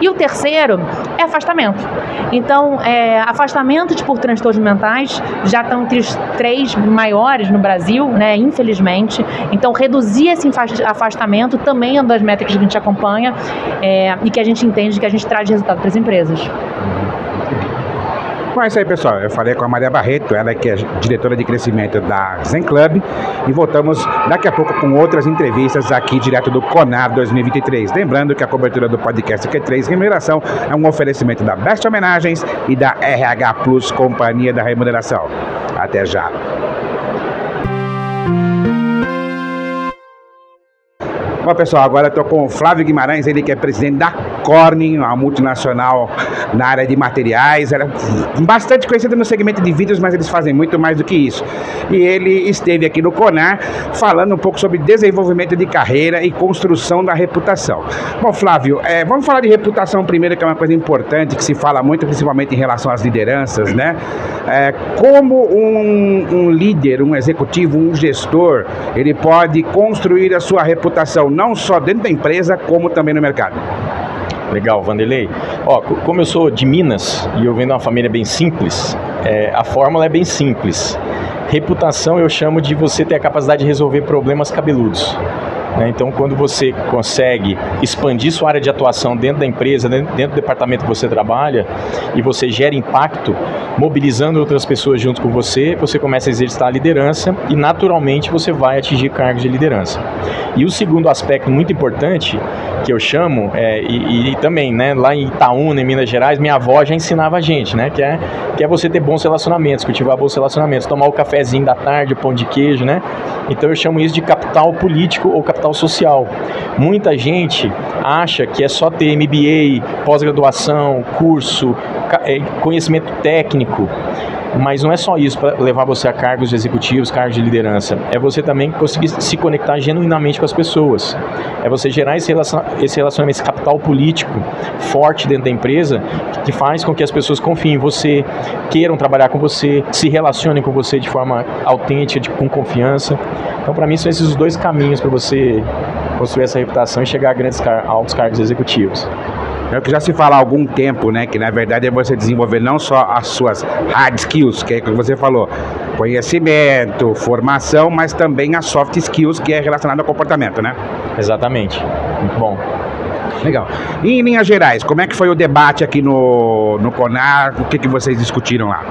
E o terceiro é afastamento. Então, é, afastamento por transtornos mentais já estão entre os três maiores no Brasil, né? Infelizmente. Então, reduzir esse afastamento também é uma das métricas que a gente acompanha é, e que a gente entende que a gente traz resultado para as empresas. Bom, é isso aí, pessoal. Eu falei com a Maria Barreto, ela que é diretora de crescimento da Zen Club. E voltamos daqui a pouco com outras entrevistas aqui direto do Conar 2023. Lembrando que a cobertura do podcast Q3 Remuneração é um oferecimento da Best Homenagens e da RH Plus Companhia da Remuneração. Até já. Bom, pessoal, agora estou com o Flávio Guimarães, ele que é presidente da Corning, uma multinacional na área de materiais. Ela é bastante conhecida no segmento de vídeos, mas eles fazem muito mais do que isso. E ele esteve aqui no Conar falando um pouco sobre desenvolvimento de carreira e construção da reputação. Bom, Flávio, é, vamos falar de reputação primeiro, que é uma coisa importante, que se fala muito, principalmente em relação às lideranças, né? É, como um, um líder, um executivo, um gestor, ele pode construir a sua reputação não só dentro da empresa, como também no mercado. Legal, Vanderlei. Ó, como eu sou de Minas e eu venho de uma família bem simples, é, a fórmula é bem simples. Reputação eu chamo de você ter a capacidade de resolver problemas cabeludos. Né? Então, quando você consegue expandir sua área de atuação dentro da empresa, dentro do departamento que você trabalha, e você gera impacto, mobilizando outras pessoas junto com você, você começa a exercitar a liderança e, naturalmente, você vai atingir cargos de liderança. E o segundo aspecto muito importante, que eu chamo, é, e, e, também, né, lá em Itaúna, em Minas Gerais, minha avó já ensinava a gente, né, que é, que é você ter bons relacionamentos, cultivar bons relacionamentos, tomar o cafezinho da tarde, o pão de queijo, né? Então eu chamo isso de capital político ou capital capital social. Muita gente acha que é só ter MBA, pós-graduação, curso, é, conhecimento técnico. Mas não é só isso para levar você a cargos executivos, cargos de liderança. É você também conseguir se conectar genuinamente com as pessoas. É você gerar esse, esse relacionamento, esse capital político forte dentro da empresa que faz com que as pessoas confiem em você, queiram trabalhar com você, se relacionem com você de forma autêntica, de, com confiança. Então, para mim, são esses os dois caminhos para você construir essa reputação e chegar a grandes car altos cargos executivos. É o que já se fala há algum tempo, né? Que na verdade é você desenvolver não só as suas hard skills, que é o que você falou, conhecimento, formação, mas também as soft skills, que é relacionado ao comportamento, né? Exatamente. Muito bom. Legal. E em linhas gerais, como é que foi o debate aqui no, no CONAR? O que, que vocês discutiram lá?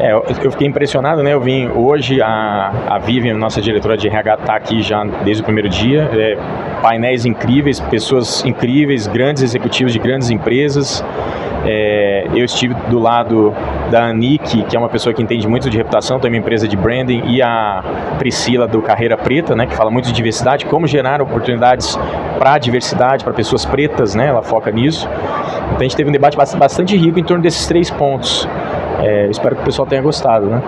É, eu fiquei impressionado, né? Eu vim hoje, a, a Vivian, nossa diretora de RH, está aqui já desde o primeiro dia. É, painéis incríveis, pessoas incríveis, grandes executivos de grandes empresas. É, eu estive do lado da Anik, que é uma pessoa que entende muito de reputação, tem uma empresa de branding, e a Priscila do Carreira Preta, né, que fala muito de diversidade, como gerar oportunidades para a diversidade, para pessoas pretas, né, ela foca nisso. Então a gente teve um debate bastante rico em torno desses três pontos. É, espero que o pessoal tenha gostado, né?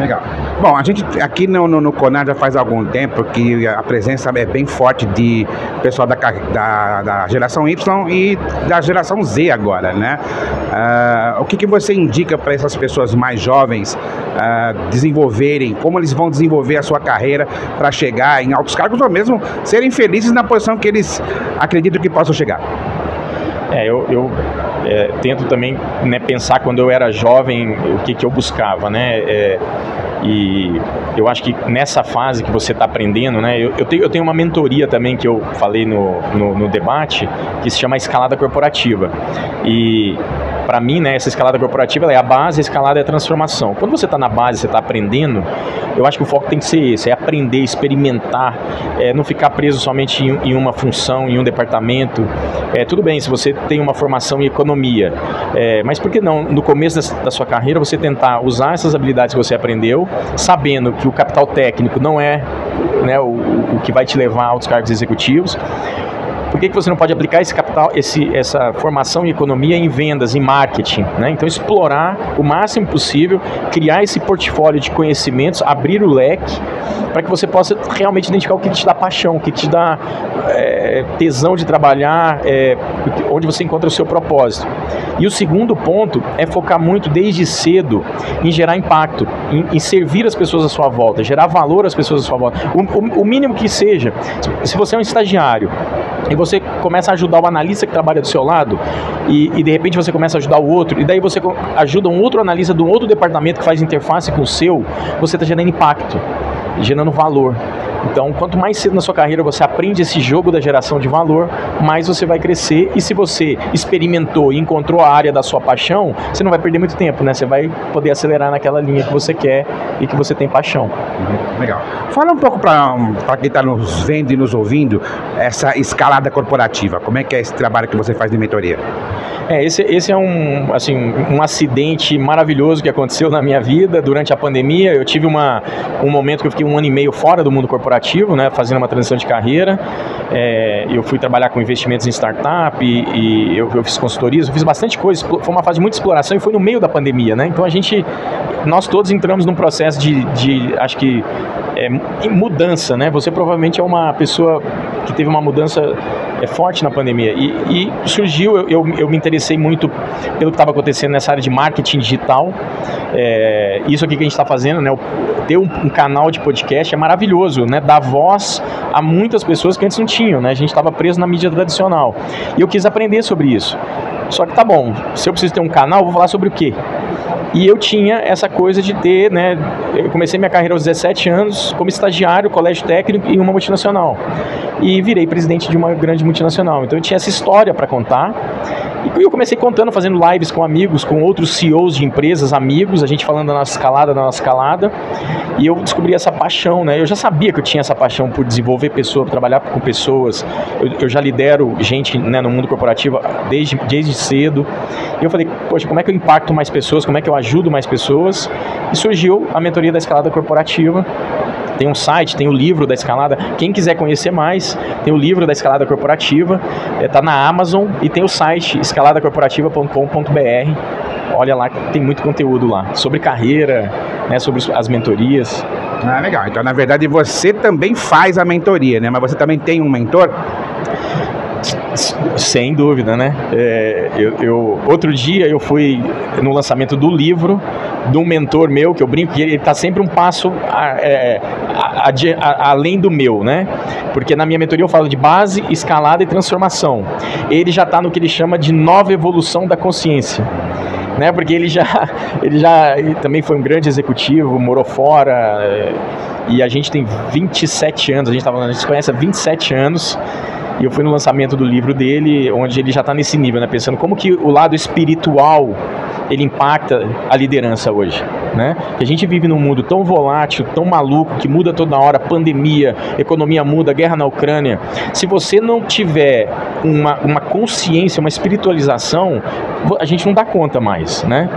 Legal. Bom, a gente aqui no, no, no Conar já faz algum tempo que a presença é bem forte de pessoal da, da, da geração Y e da geração Z agora, né? Uh, o que, que você indica para essas pessoas mais jovens uh, desenvolverem, como eles vão desenvolver a sua carreira para chegar em altos cargos ou mesmo serem felizes na posição que eles acreditam que possam chegar? É, eu, eu é, tento também né, pensar quando eu era jovem o que, que eu buscava, né? É, e eu acho que nessa fase que você está aprendendo, né? Eu, eu, tenho, eu tenho uma mentoria também que eu falei no, no, no debate que se chama escalada corporativa. E para mim, né, essa escalada corporativa é a base, a escalada é a transformação. Quando você está na base, você está aprendendo, eu acho que o foco tem que ser esse, é aprender, experimentar, é, não ficar preso somente em, em, uma função, em um departamento. É, tudo bem se você tem uma formação em economia, é, mas por que não, no começo da, da sua carreira, você tentar usar essas habilidades que você aprendeu, sabendo que o capital técnico não é né, o, o que vai te levar a altos cargos executivos, por que, que você não pode aplicar esse capital, esse, essa formação em economia em vendas, em marketing? Né? Então, explorar o máximo possível, criar esse portfólio de conhecimentos, abrir o leque para que você possa realmente identificar o que te dá paixão, o que te dá é, tesão de trabalhar, é, onde você encontra o seu propósito. E o segundo ponto é focar muito desde cedo em gerar impacto, em, em servir as pessoas à sua volta, gerar valor às pessoas à sua volta. O, o, o mínimo que seja, se você é um estagiário e você começa a ajudar o analista que trabalha do seu lado e, e, de repente você começa a ajudar o outro e daí você ajuda um outro analista de um outro departamento que faz interface com o seu, você está gerando impacto, gerando valor. Então, quanto mais cedo na sua carreira você aprende esse jogo da geração de valor, mais você vai crescer. E se você experimentou e encontrou a área da sua paixão, você não vai perder muito tempo, né? Você vai poder acelerar naquela linha que você quer e que você tem paixão. Uhum. Legal. Fala um pouco para quem está nos vendo e nos ouvindo essa escalada corporativa. Como é que é esse trabalho que você faz de mentoria? É, esse, esse é um, assim, um acidente maravilhoso que aconteceu na minha vida durante a pandemia. Eu tive uma, um momento que eu fiquei um ano e meio fora do mundo corporativo, né, fazendo uma transição de carreira. É, eu fui trabalhar com investimentos em startup e, e eu, eu, fiz consultorias, eu fiz bastante coisa. Foi uma fase de muita exploração e foi no meio da pandemia, né? Então a gente, nós todos entramos num processo de, de acho que, é, mudança, né? Você provavelmente é uma pessoa que teve uma mudança é, forte na pandemia e, e surgiu, eu, eu, eu me interessei muito pelo que estava acontecendo nessa área de marketing digital. É, isso aqui que a gente está fazendo, né? Ter um, um, canal de podcast é maravilhoso, né? Dar voz a muitas pessoas que antes não tinham, né? A gente estava preso na mídia tradicional. E eu quis aprender sobre isso. Só que tá bom, se eu preciso ter um canal, vou falar sobre o quê? E eu tinha essa coisa de ter, né? Eu comecei minha carreira aos 17 anos como estagiário, colégio técnico em uma multinacional. E virei presidente de uma grande multinacional. Então eu tinha essa história para contar. E eu comecei contando, fazendo lives com amigos, com outros CEOs de empresas, amigos, a gente falando da nossa escalada, da nossa escalada. E eu descobri essa paixão, né? Eu já sabia que eu tinha essa paixão por desenvolver pessoas, trabalhar com pessoas. Eu, eu já lidero gente né, no mundo corporativo desde, desde cedo. E eu falei, poxa, como é que eu impacto mais pessoas? Como é que eu ajudo mais pessoas? E surgiu a mentoria da escalada corporativa tem um site, tem o livro da escalada. Quem quiser conhecer mais, tem o livro da escalada corporativa, está é, na Amazon e tem o site escaladacorporativa.com.br. Olha lá tem muito conteúdo lá sobre carreira, né, sobre as mentorias. Ah, legal. Então, na verdade, você também faz a mentoria, né? Mas você também tem um mentor? Sem dúvida, né? É, eu, eu, outro dia eu fui no lançamento do livro de um mentor meu, que eu brinco que ele está sempre um passo é, a, a, além do meu, né? Porque na minha mentoria eu falo de base, escalada e transformação. Ele já está no que ele chama de nova evolução da consciência. Né, porque ele já, ele já ele também foi um grande executivo, morou fora, é, e a gente tem 27 anos, a gente, tava, a gente se conhece há 27 anos, e eu fui no lançamento do livro dele, onde ele já está nesse nível, né? Pensando como que o lado espiritual ele impacta a liderança hoje, né? Que a gente vive num mundo tão volátil, tão maluco, que muda toda hora, pandemia, economia muda, guerra na Ucrânia. Se você não tiver uma, uma consciência, uma espiritualização, a gente não dá conta mais, né?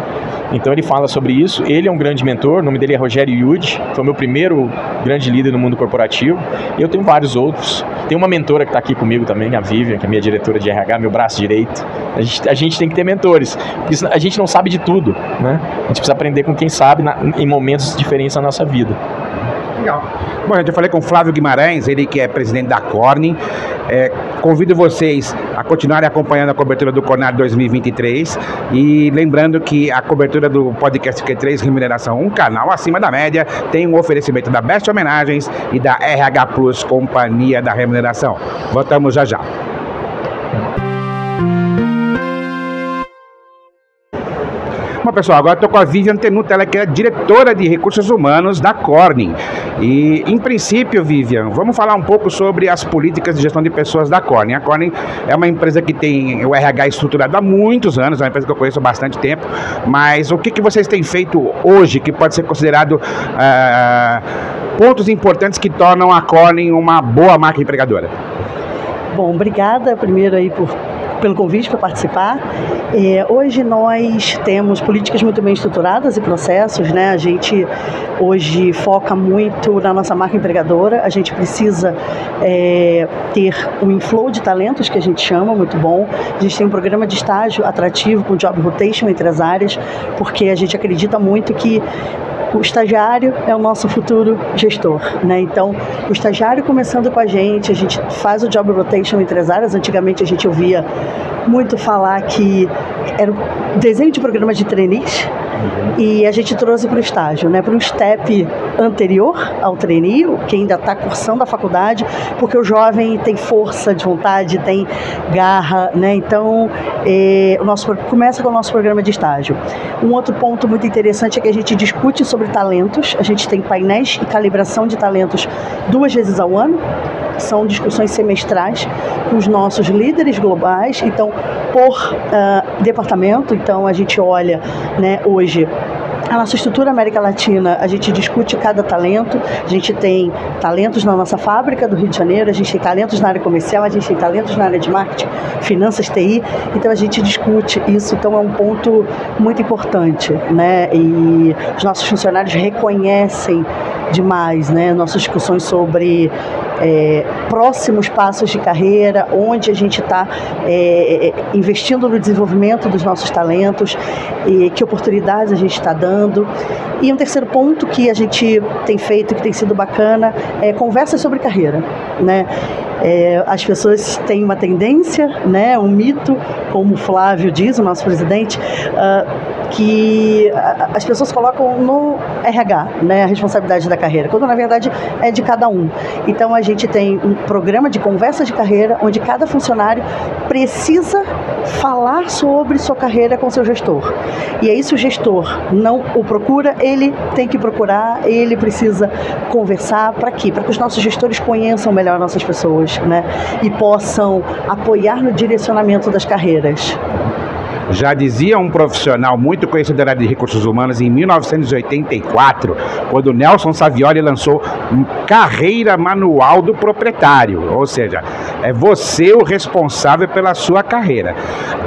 Então ele fala sobre isso. Ele é um grande mentor, o nome dele é Rogério Yud, foi meu primeiro grande líder no mundo corporativo. Eu tenho vários outros. Tem uma mentora que está aqui comigo também, a Vivian, que é minha diretora de RH, meu braço direito. A gente, a gente tem que ter mentores, porque a gente não sabe de tudo, né? A gente precisa aprender com quem sabe na, em momentos diferentes da nossa vida. Legal. Bom, gente, eu falei com o Flávio Guimarães, ele que é presidente da Corning. É, convido vocês a continuarem acompanhando a cobertura do Cornar 2023 e lembrando que a cobertura do podcast Q3 Remuneração, um canal acima da média, tem um oferecimento da Best Homenagens e da RH Plus Companhia da Remuneração. Voltamos já já. Bom, pessoal, agora estou com a Vivian Tenuta, ela que é diretora de recursos humanos da Corning. E, em princípio, Vivian, vamos falar um pouco sobre as políticas de gestão de pessoas da Corning. A Corning é uma empresa que tem o RH estruturado há muitos anos, é uma empresa que eu conheço há bastante tempo, mas o que, que vocês têm feito hoje que pode ser considerado uh, pontos importantes que tornam a Corning uma boa marca empregadora? Bom, obrigada primeiro aí por pelo convite para participar. É, hoje nós temos políticas muito bem estruturadas e processos, né? A gente hoje foca muito na nossa marca empregadora. A gente precisa é, ter um inflow de talentos que a gente chama muito bom. A gente tem um programa de estágio atrativo com job rotation entre as áreas, porque a gente acredita muito que o estagiário é o nosso futuro gestor, né? Então, o estagiário começando com a gente, a gente faz o job rotation entre as áreas. Antigamente a gente ouvia muito falar que era desenho de programa de trainees e a gente trouxe para o estágio, né, para um step anterior ao trainee, que ainda está cursando a faculdade, porque o jovem tem força de vontade, tem garra, né, então é, o nosso, começa com o nosso programa de estágio. Um outro ponto muito interessante é que a gente discute sobre talentos, a gente tem painéis e calibração de talentos duas vezes ao ano, são discussões semestrais com os nossos líderes globais, então por uh, departamento, então a gente olha né, hoje a nossa estrutura América Latina, a gente discute cada talento. A gente tem talentos na nossa fábrica do Rio de Janeiro, a gente tem talentos na área comercial, a gente tem talentos na área de marketing, finanças, TI. Então a gente discute isso, então é um ponto muito importante, né? E os nossos funcionários reconhecem demais, né? Nossas discussões sobre é, próximos passos de carreira, onde a gente está é, é, investindo no desenvolvimento dos nossos talentos, e que oportunidades a gente está dando. E um terceiro ponto que a gente tem feito, que tem sido bacana, é conversas sobre carreira. Né? É, as pessoas têm uma tendência, né, um mito, como o Flávio diz, o nosso presidente, uh, que as pessoas colocam no RH né, a responsabilidade da carreira, quando na verdade é de cada um. Então a gente tem um programa de conversa de carreira onde cada funcionário precisa falar sobre sua carreira com seu gestor. E aí, se o gestor não o procura, ele tem que procurar, ele precisa conversar. Para quê? Para que os nossos gestores conheçam melhor nossas pessoas né? e possam apoiar no direcionamento das carreiras. Já dizia um profissional muito conhecido da área de recursos humanos em 1984, quando Nelson Savioli lançou Carreira Manual do Proprietário, ou seja, é você o responsável pela sua carreira.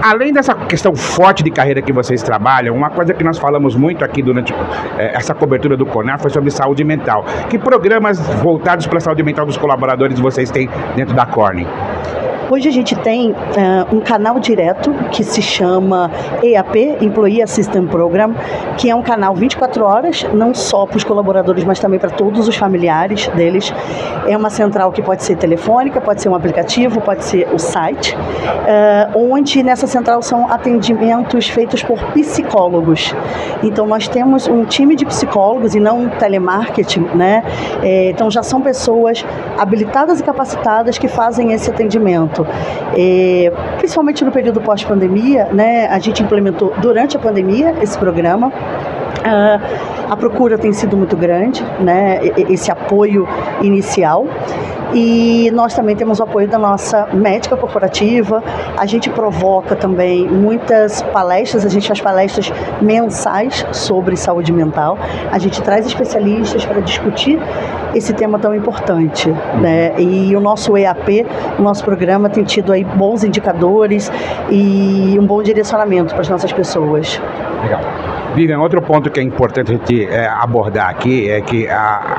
Além dessa questão forte de carreira que vocês trabalham, uma coisa que nós falamos muito aqui durante é, essa cobertura do CONAR foi sobre saúde mental. Que programas voltados para a saúde mental dos colaboradores vocês têm dentro da Corning? Hoje a gente tem uh, um canal direto que se chama EAP, Employee Assistance Program, que é um canal 24 horas, não só para os colaboradores, mas também para todos os familiares deles. É uma central que pode ser telefônica, pode ser um aplicativo, pode ser o site, uh, onde nessa central são atendimentos feitos por psicólogos. Então nós temos um time de psicólogos e não um telemarketing, né? É, então já são pessoas habilitadas e capacitadas que fazem esse atendimento. É, principalmente no período pós-pandemia, né? A gente implementou durante a pandemia esse programa. Uh, a procura tem sido muito grande, né? Esse apoio inicial. E nós também temos o apoio da nossa médica corporativa. A gente provoca também muitas palestras, a gente faz palestras mensais sobre saúde mental. A gente traz especialistas para discutir esse tema tão importante, né? E o nosso EAP, o nosso programa tem tido aí bons indicadores e um bom direcionamento para as nossas pessoas. Legal. Vivian, outro ponto que é importante a gente é, abordar aqui é que a,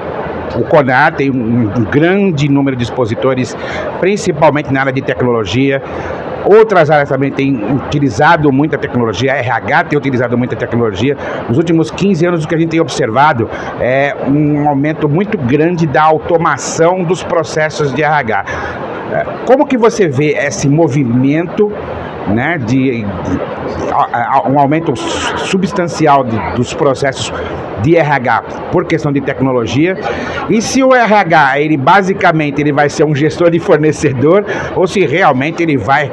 o CONAR tem um, um grande número de expositores, principalmente na área de tecnologia. Outras áreas também têm utilizado muita tecnologia, a RH tem utilizado muita tecnologia. Nos últimos 15 anos, o que a gente tem observado é um aumento muito grande da automação dos processos de RH. É, como que você vê esse movimento né, de, de um aumento substancial de, dos processos de RH por questão de tecnologia. E se o RH, ele basicamente ele vai ser um gestor de fornecedor ou se realmente ele vai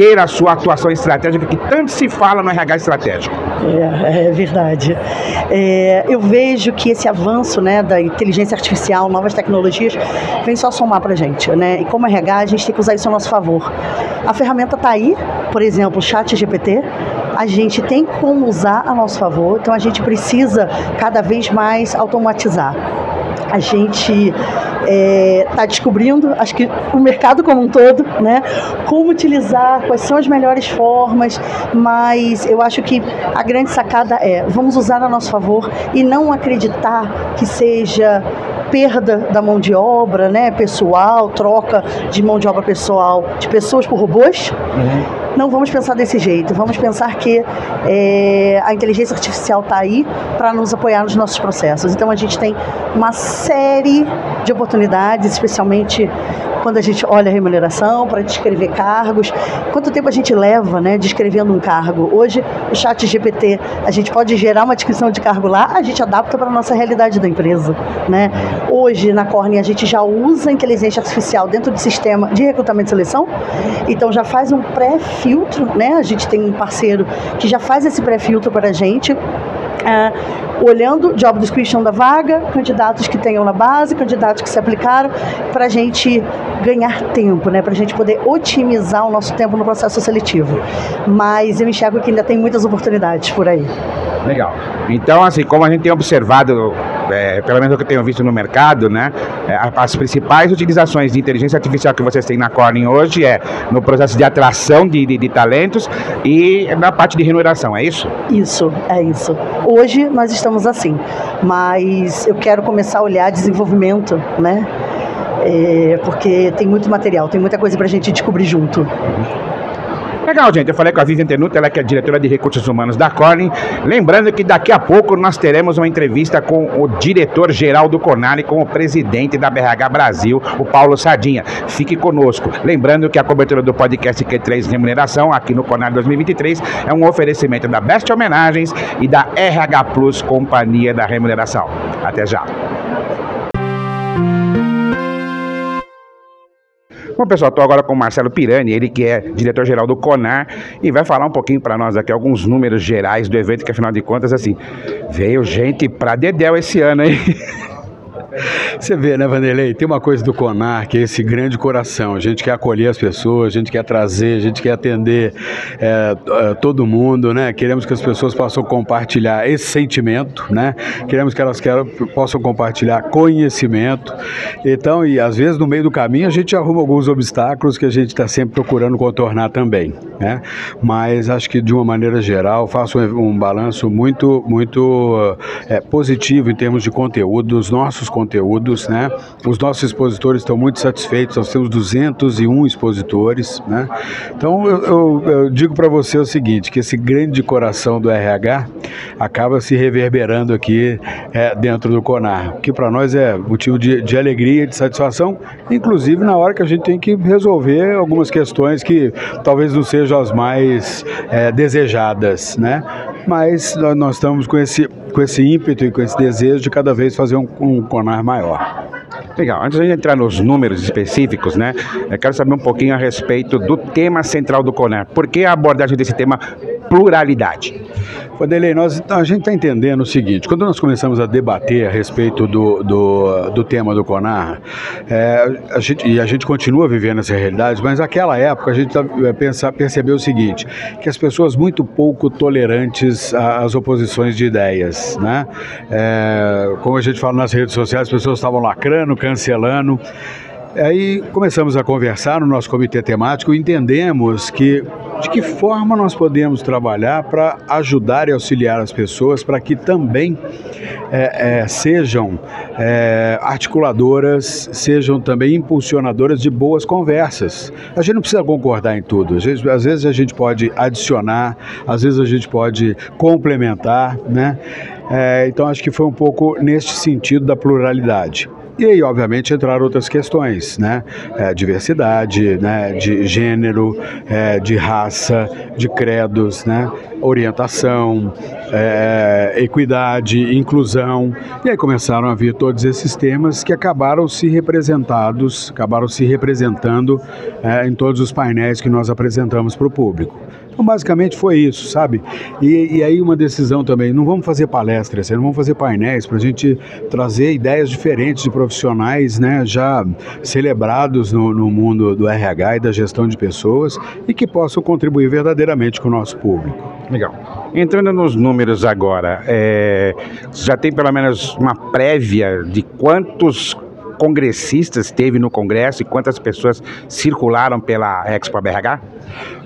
ter a sua atuação estratégica que tanto se fala no RH estratégico. É, é verdade. É, eu vejo que esse avanço né, da inteligência artificial, novas tecnologias, vem só somar para a gente. Né? E como RH, a gente tem que usar isso a nosso favor. A ferramenta está aí, por exemplo, o chat GPT, a gente tem como usar a nosso favor, então a gente precisa cada vez mais automatizar. A gente está é, tá descobrindo, acho que o mercado como um todo, né? Como utilizar, quais são as melhores formas, mas eu acho que a grande sacada é vamos usar a nosso favor e não acreditar que seja perda da mão de obra, né, pessoal, troca de mão de obra pessoal de pessoas por robôs. Uhum. Não vamos pensar desse jeito. Vamos pensar que é, a inteligência artificial está aí para nos apoiar nos nossos processos. Então a gente tem uma série de oportunidades, especialmente quando a gente olha a remuneração, para descrever cargos, quanto tempo a gente leva né, descrevendo um cargo. Hoje, o chat GPT, a gente pode gerar uma descrição de cargo lá, a gente adapta para a nossa realidade da empresa. Né? Hoje, na Corne, a gente já usa inteligência artificial dentro do sistema de recrutamento e seleção, então já faz um pré-filtro, né? a gente tem um parceiro que já faz esse pré-filtro para a gente, é, olhando job description da vaga, candidatos que tenham na base, candidatos que se aplicaram, para a gente ganhar tempo, né? para a gente poder otimizar o nosso tempo no processo seletivo. Mas eu enxergo que ainda tem muitas oportunidades por aí. Legal. Então, assim, como a gente tem observado, é, pelo menos o que eu tenho visto no mercado, né, é, as principais utilizações de inteligência artificial que vocês têm na Corning hoje é no processo de atração de, de, de talentos e na parte de remuneração, é isso? Isso, é isso. Hoje nós estamos assim, mas eu quero começar a olhar desenvolvimento, né? É, porque tem muito material, tem muita coisa para a gente descobrir junto. Legal, gente. Eu falei com a Vivian Tenuta, ela que é diretora de recursos humanos da Corning. Lembrando que daqui a pouco nós teremos uma entrevista com o diretor-geral do Conale, com o presidente da BRH Brasil, o Paulo Sardinha. Fique conosco. Lembrando que a cobertura do podcast Q3 Remuneração, aqui no Conale 2023, é um oferecimento da Best Homenagens e da RH Plus Companhia da Remuneração. Até já. Bom, pessoal, estou agora com o Marcelo Pirani, ele que é diretor-geral do CONAR, e vai falar um pouquinho para nós aqui alguns números gerais do evento, que afinal de contas, assim, veio gente para Dedéu esse ano, hein? Você vê, né, Vanderlei? Tem uma coisa do CONAR que é esse grande coração. A gente quer acolher as pessoas, a gente quer trazer, a gente quer atender é, é, todo mundo, né? Queremos que as pessoas possam compartilhar esse sentimento, né? Queremos que elas queiram, possam compartilhar conhecimento. Então, e às vezes no meio do caminho a gente arruma alguns obstáculos que a gente está sempre procurando contornar também, né? Mas acho que de uma maneira geral faço um, um balanço muito, muito é, positivo em termos de conteúdo dos nossos conteúdos conteúdos, né? Os nossos expositores estão muito satisfeitos, nós temos 201 expositores, né? Então eu, eu, eu digo para você o seguinte, que esse grande coração do RH acaba se reverberando aqui é, dentro do CONAR, que para nós é motivo de, de alegria, de satisfação, inclusive na hora que a gente tem que resolver algumas questões que talvez não sejam as mais é, desejadas, né? Mas nós estamos com esse, com esse ímpeto e com esse desejo de cada vez fazer um, um CONAR maior. Legal. Antes de entrar nos números específicos, né, quero saber um pouquinho a respeito do tema central do CONAR. Por que a abordagem desse tema pluralidade? Vanderlei, nós, a gente está entendendo o seguinte, quando nós começamos a debater a respeito do, do, do tema do CONAR, é, a gente, e a gente continua vivendo essa realidade, mas naquela época a gente tá, é, pensa, percebeu o seguinte, que as pessoas muito pouco tolerantes às oposições de ideias, né? É, como a gente fala nas redes sociais, as pessoas estavam lacrando, cancelando, Aí começamos a conversar no nosso comitê temático entendemos que de que forma nós podemos trabalhar para ajudar e auxiliar as pessoas para que também é, é, sejam é, articuladoras, sejam também impulsionadoras de boas conversas. A gente não precisa concordar em tudo, às vezes, às vezes a gente pode adicionar, às vezes a gente pode complementar, né? É, então acho que foi um pouco neste sentido da pluralidade. E aí, obviamente, entraram outras questões, né? É, diversidade, né? de gênero, é, de raça, de credos, né? orientação, é, equidade, inclusão. E aí começaram a vir todos esses temas que acabaram se representados, acabaram se representando é, em todos os painéis que nós apresentamos para o público. Então, basicamente foi isso, sabe? E, e aí uma decisão também, não vamos fazer palestras, não vamos fazer painéis para a gente trazer ideias diferentes de profissionais, né, já celebrados no, no mundo do RH e da gestão de pessoas e que possam contribuir verdadeiramente com o nosso público. Legal. Entrando nos números agora, é, já tem pelo menos uma prévia de quantos congressistas teve no Congresso e quantas pessoas circularam pela Expo BRH?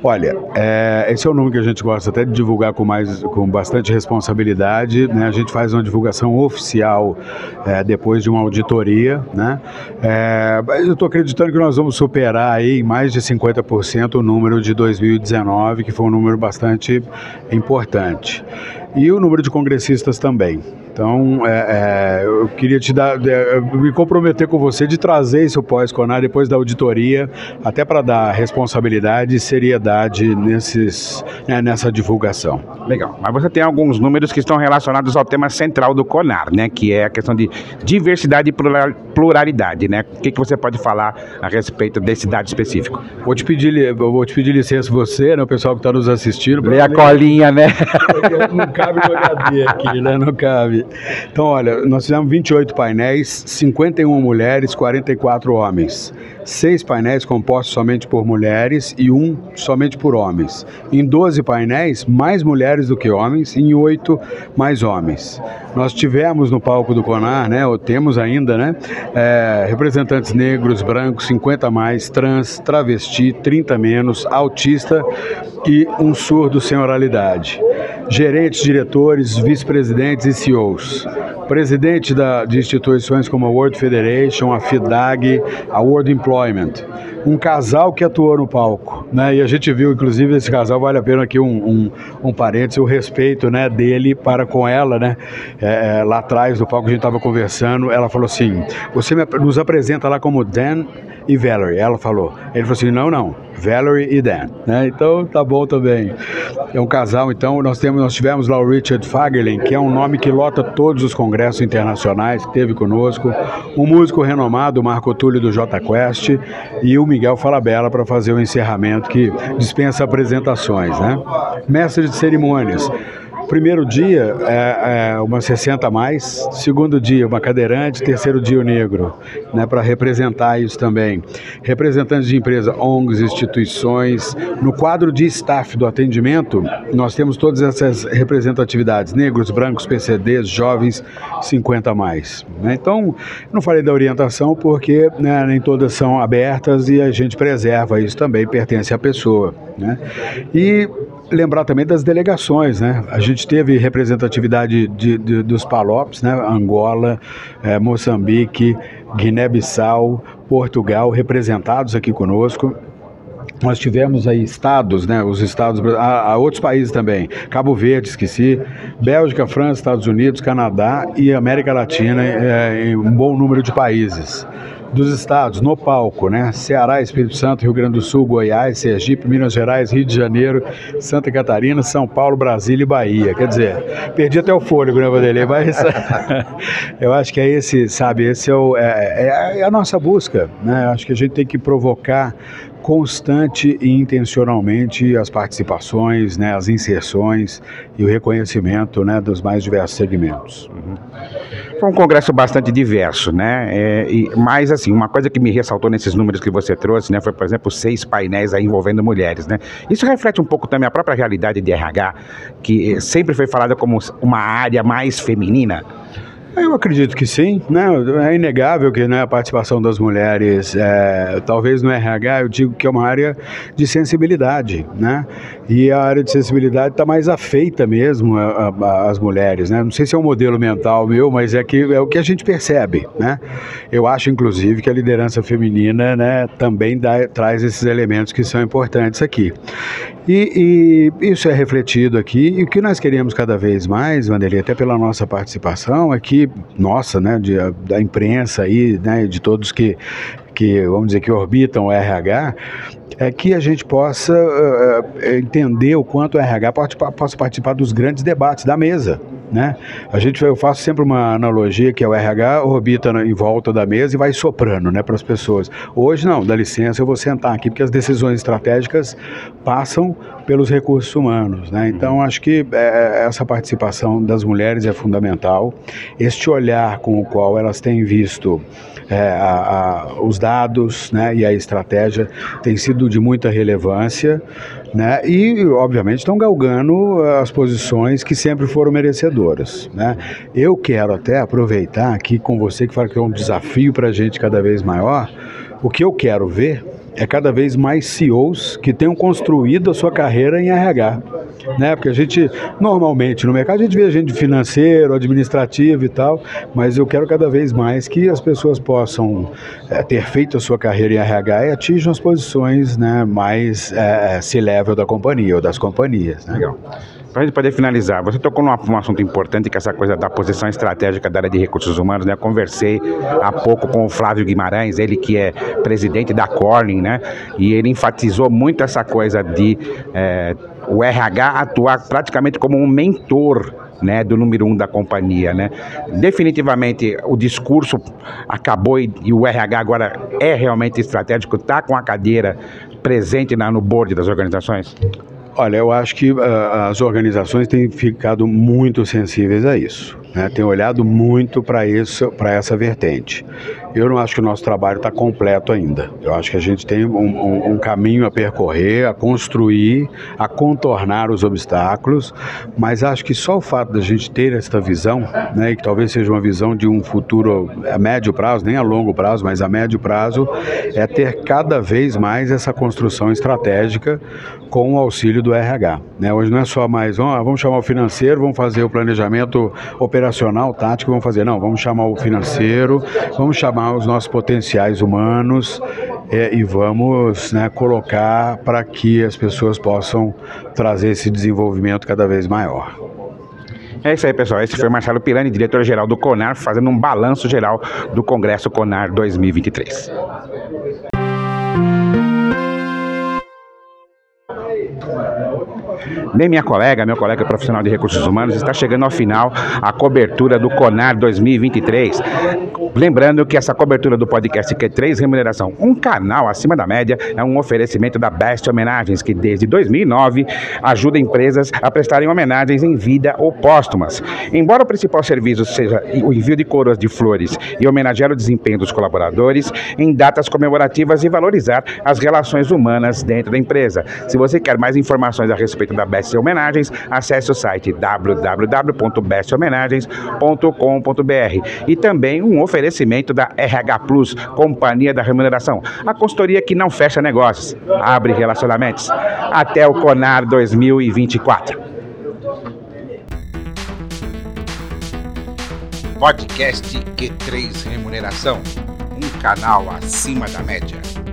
Olha, é, esse é o número que a gente gosta até de divulgar com, mais, com bastante responsabilidade. Né? A gente faz uma divulgação oficial é, depois de uma auditoria. Né? É, eu estou acreditando que nós vamos superar aí mais de 50% o número de 2019, que foi um número bastante importante. E o número de congressistas também. Então, é, é, eu queria te dar, é, me comprometer com você de trazer esse pós-conar depois da auditoria, até para dar responsabilidade e seriedade nesses, né, nessa divulgação. Legal. Mas você tem alguns números que estão relacionados ao tema central do CONAR, né? Que é a questão de diversidade e pluralidade, né? O que, que você pode falar a respeito desse dado específico? Vou te pedir, vou te pedir licença você, né, o pessoal que está nos assistindo. Lê a colinha, né? Não cabe no HD aqui, né? Não cabe. Então, olha, nós fizemos 28 painéis, 51 mulheres, 44 homens. Seis painéis compostos somente por mulheres e um somente por homens. Em 12 painéis, mais mulheres do que homens, em oito, mais homens. Nós tivemos no palco do CONAR, né, ou temos ainda, né, é, representantes negros, brancos, 50 mais, trans, travesti, 30 menos, autista e um surdo sem oralidade. Gerentes, diretores, vice-presidentes e CEOs presidente da, de instituições como a World Federation, a FIDAG, a World Employment. employment. Um casal que atuou no palco, né? E a gente viu, inclusive, esse casal, vale a pena aqui um, um, um parênteses, o respeito né, dele para com ela, né? É, é lá atrás do palco a gente estava conversando, ela falou assim, você nos apresenta lá como Dan e Valerie. Ela falou. Ele falou assim: não, não, Valerie e Dan. Né? Então tá bom também. É um casal, então nós, temos, nós tivemos lá o Richard Fagerlin, que é um nome que lota todos os congressos internacionais, que teve conosco, um músico renomado, Marco Túlio do J Quest, e o Miguel Falabella para fazer o encerramento, que dispensa apresentações. Né? Mestre de cerimônias. Primeiro dia, é, é umas 60 a mais. Segundo dia, uma cadeirante. Terceiro dia, o negro, né, para representar isso também. Representantes de empresa, ONGs, instituições. No quadro de staff do atendimento, nós temos todas essas representatividades: negros, brancos, PCDs, jovens, 50 a mais. Né? Então, não falei da orientação porque né, nem todas são abertas e a gente preserva isso também, pertence à pessoa. Né? E lembrar também das delegações, né? A gente teve representatividade de, de, dos PALOPs, né? Angola, eh, Moçambique, Guiné-Bissau, Portugal, representados aqui conosco. Nós tivemos aí estados, né? Os estados, há, outros países também. Cabo Verde, esqueci, Bélgica, França, Estados Unidos, Canadá e América Latina, em um bom número de países dos estados no palco, né? Ceará, Espírito Santo, Rio Grande do Sul, Goiás, Sergipe, Minas Gerais, Rio de Janeiro, Santa Catarina, São Paulo, Brasília e Bahia. Quer dizer, perdi até o fôlego, né, Vanderlei? Mas eu acho que é esse, sabe, esse é, o, é, é, é a nossa busca, né? Acho que a gente tem que provocar constante e intencionalmente as participações, né, as inserções e o reconhecimento né, dos mais diversos segmentos. Uhum. Foi um congresso bastante diverso, né? É, e, mas assim, uma coisa que me ressaltou nesses números que você trouxe, né, foi por exemplo seis painéis envolvendo mulheres, né? Isso reflete um pouco também a própria realidade de RH, que sempre foi falada como uma área mais feminina. Eu acredito que sim, né? É inegável que né, a participação das mulheres, é, talvez no RH, eu digo que é uma área de sensibilidade, né? E a área de sensibilidade está mais afeita mesmo às mulheres, né? Não sei se é um modelo mental meu, mas é que é o que a gente percebe, né? Eu acho, inclusive, que a liderança feminina, né, também dá, traz esses elementos que são importantes aqui. E, e, isso é refletido aqui, e o que nós queremos cada vez mais, Vanderlei, até pela nossa participação, é que, nossa, né, de, da imprensa aí, né, de todos que, que, vamos dizer, que orbitam o RH, é que a gente possa uh, entender o quanto o RH pode, possa participar dos grandes debates da mesa. Né? A gente, eu faço sempre uma analogia que é o RH orbita em volta da mesa e vai soprando né, para as pessoas. Hoje não, dá licença, eu vou sentar aqui, porque as decisões estratégicas passam pelos recursos humanos. Né? Então, acho que é, essa participação das mulheres é fundamental. Este olhar com o qual elas têm visto é, a, a, os dados né, e a estratégia tem sido de muita relevância né, e, obviamente, estão galgando as posições que sempre foram merecedoras. Né. Eu quero até aproveitar aqui com você que fala que é um desafio para a gente cada vez maior. O que eu quero ver é cada vez mais CEOs que tenham construído a sua carreira em RH. Né? Porque a gente, normalmente no mercado, a gente vê gente financeiro, administrativo e tal, mas eu quero cada vez mais que as pessoas possam é, ter feito a sua carreira em RH e atinjam as posições né, mais é, C-level da companhia ou das companhias. Né? Legal. Para a gente poder finalizar, você tocou num, num assunto importante, que é essa coisa da posição estratégica da área de recursos humanos, né? Eu conversei há pouco com o Flávio Guimarães, ele que é presidente da Corning, né? E ele enfatizou muito essa coisa de é, o RH atuar praticamente como um mentor né, do número um da companhia, né? Definitivamente o discurso acabou e, e o RH agora é realmente estratégico, está com a cadeira presente na, no board das organizações? Olha, eu acho que uh, as organizações têm ficado muito sensíveis a isso, né? têm olhado muito para isso, para essa vertente. Eu não acho que o nosso trabalho está completo ainda. Eu acho que a gente tem um, um, um, caminho a percorrer, a construir, a contornar os obstáculos, mas acho que só o fato da gente ter esta visão, né, e que talvez seja uma visão de um futuro a médio prazo, nem a longo prazo, mas a médio prazo, é ter cada vez mais essa construção estratégica com o auxílio do RH. Né? Hoje não é só mais, oh, vamos chamar o financeiro, vamos fazer o planejamento operacional, tático, vamos fazer. Não, vamos chamar o financeiro, vamos os nossos potenciais humanos é, e vamos né, colocar para que as pessoas possam trazer esse desenvolvimento cada vez maior. É isso aí, pessoal. Esse foi Marcelo Pirani, diretor-geral do CONAR, fazendo um balanço geral do Congresso CONAR 2023. Nem minha colega, meu colega profissional de recursos humanos, está chegando ao final a cobertura do CONAR 2023. Lembrando que essa cobertura do podcast Q3 Remuneração, um canal acima da média, é um oferecimento da Best Homenagens, que desde 2009 ajuda empresas a prestarem homenagens em vida ou póstumas. Embora o principal serviço seja o envio de coroas de flores e homenagear o desempenho dos colaboradores em datas comemorativas e valorizar as relações humanas dentro da empresa. Se você quer mais informações a respeito da Best Best Homenagens, acesse o site www.besthomenagens.com.br e também um oferecimento da RH Plus, Companhia da Remuneração, a consultoria que não fecha negócios, abre relacionamentos. Até o Conar 2024. Podcast Q3 Remuneração, um canal acima da média.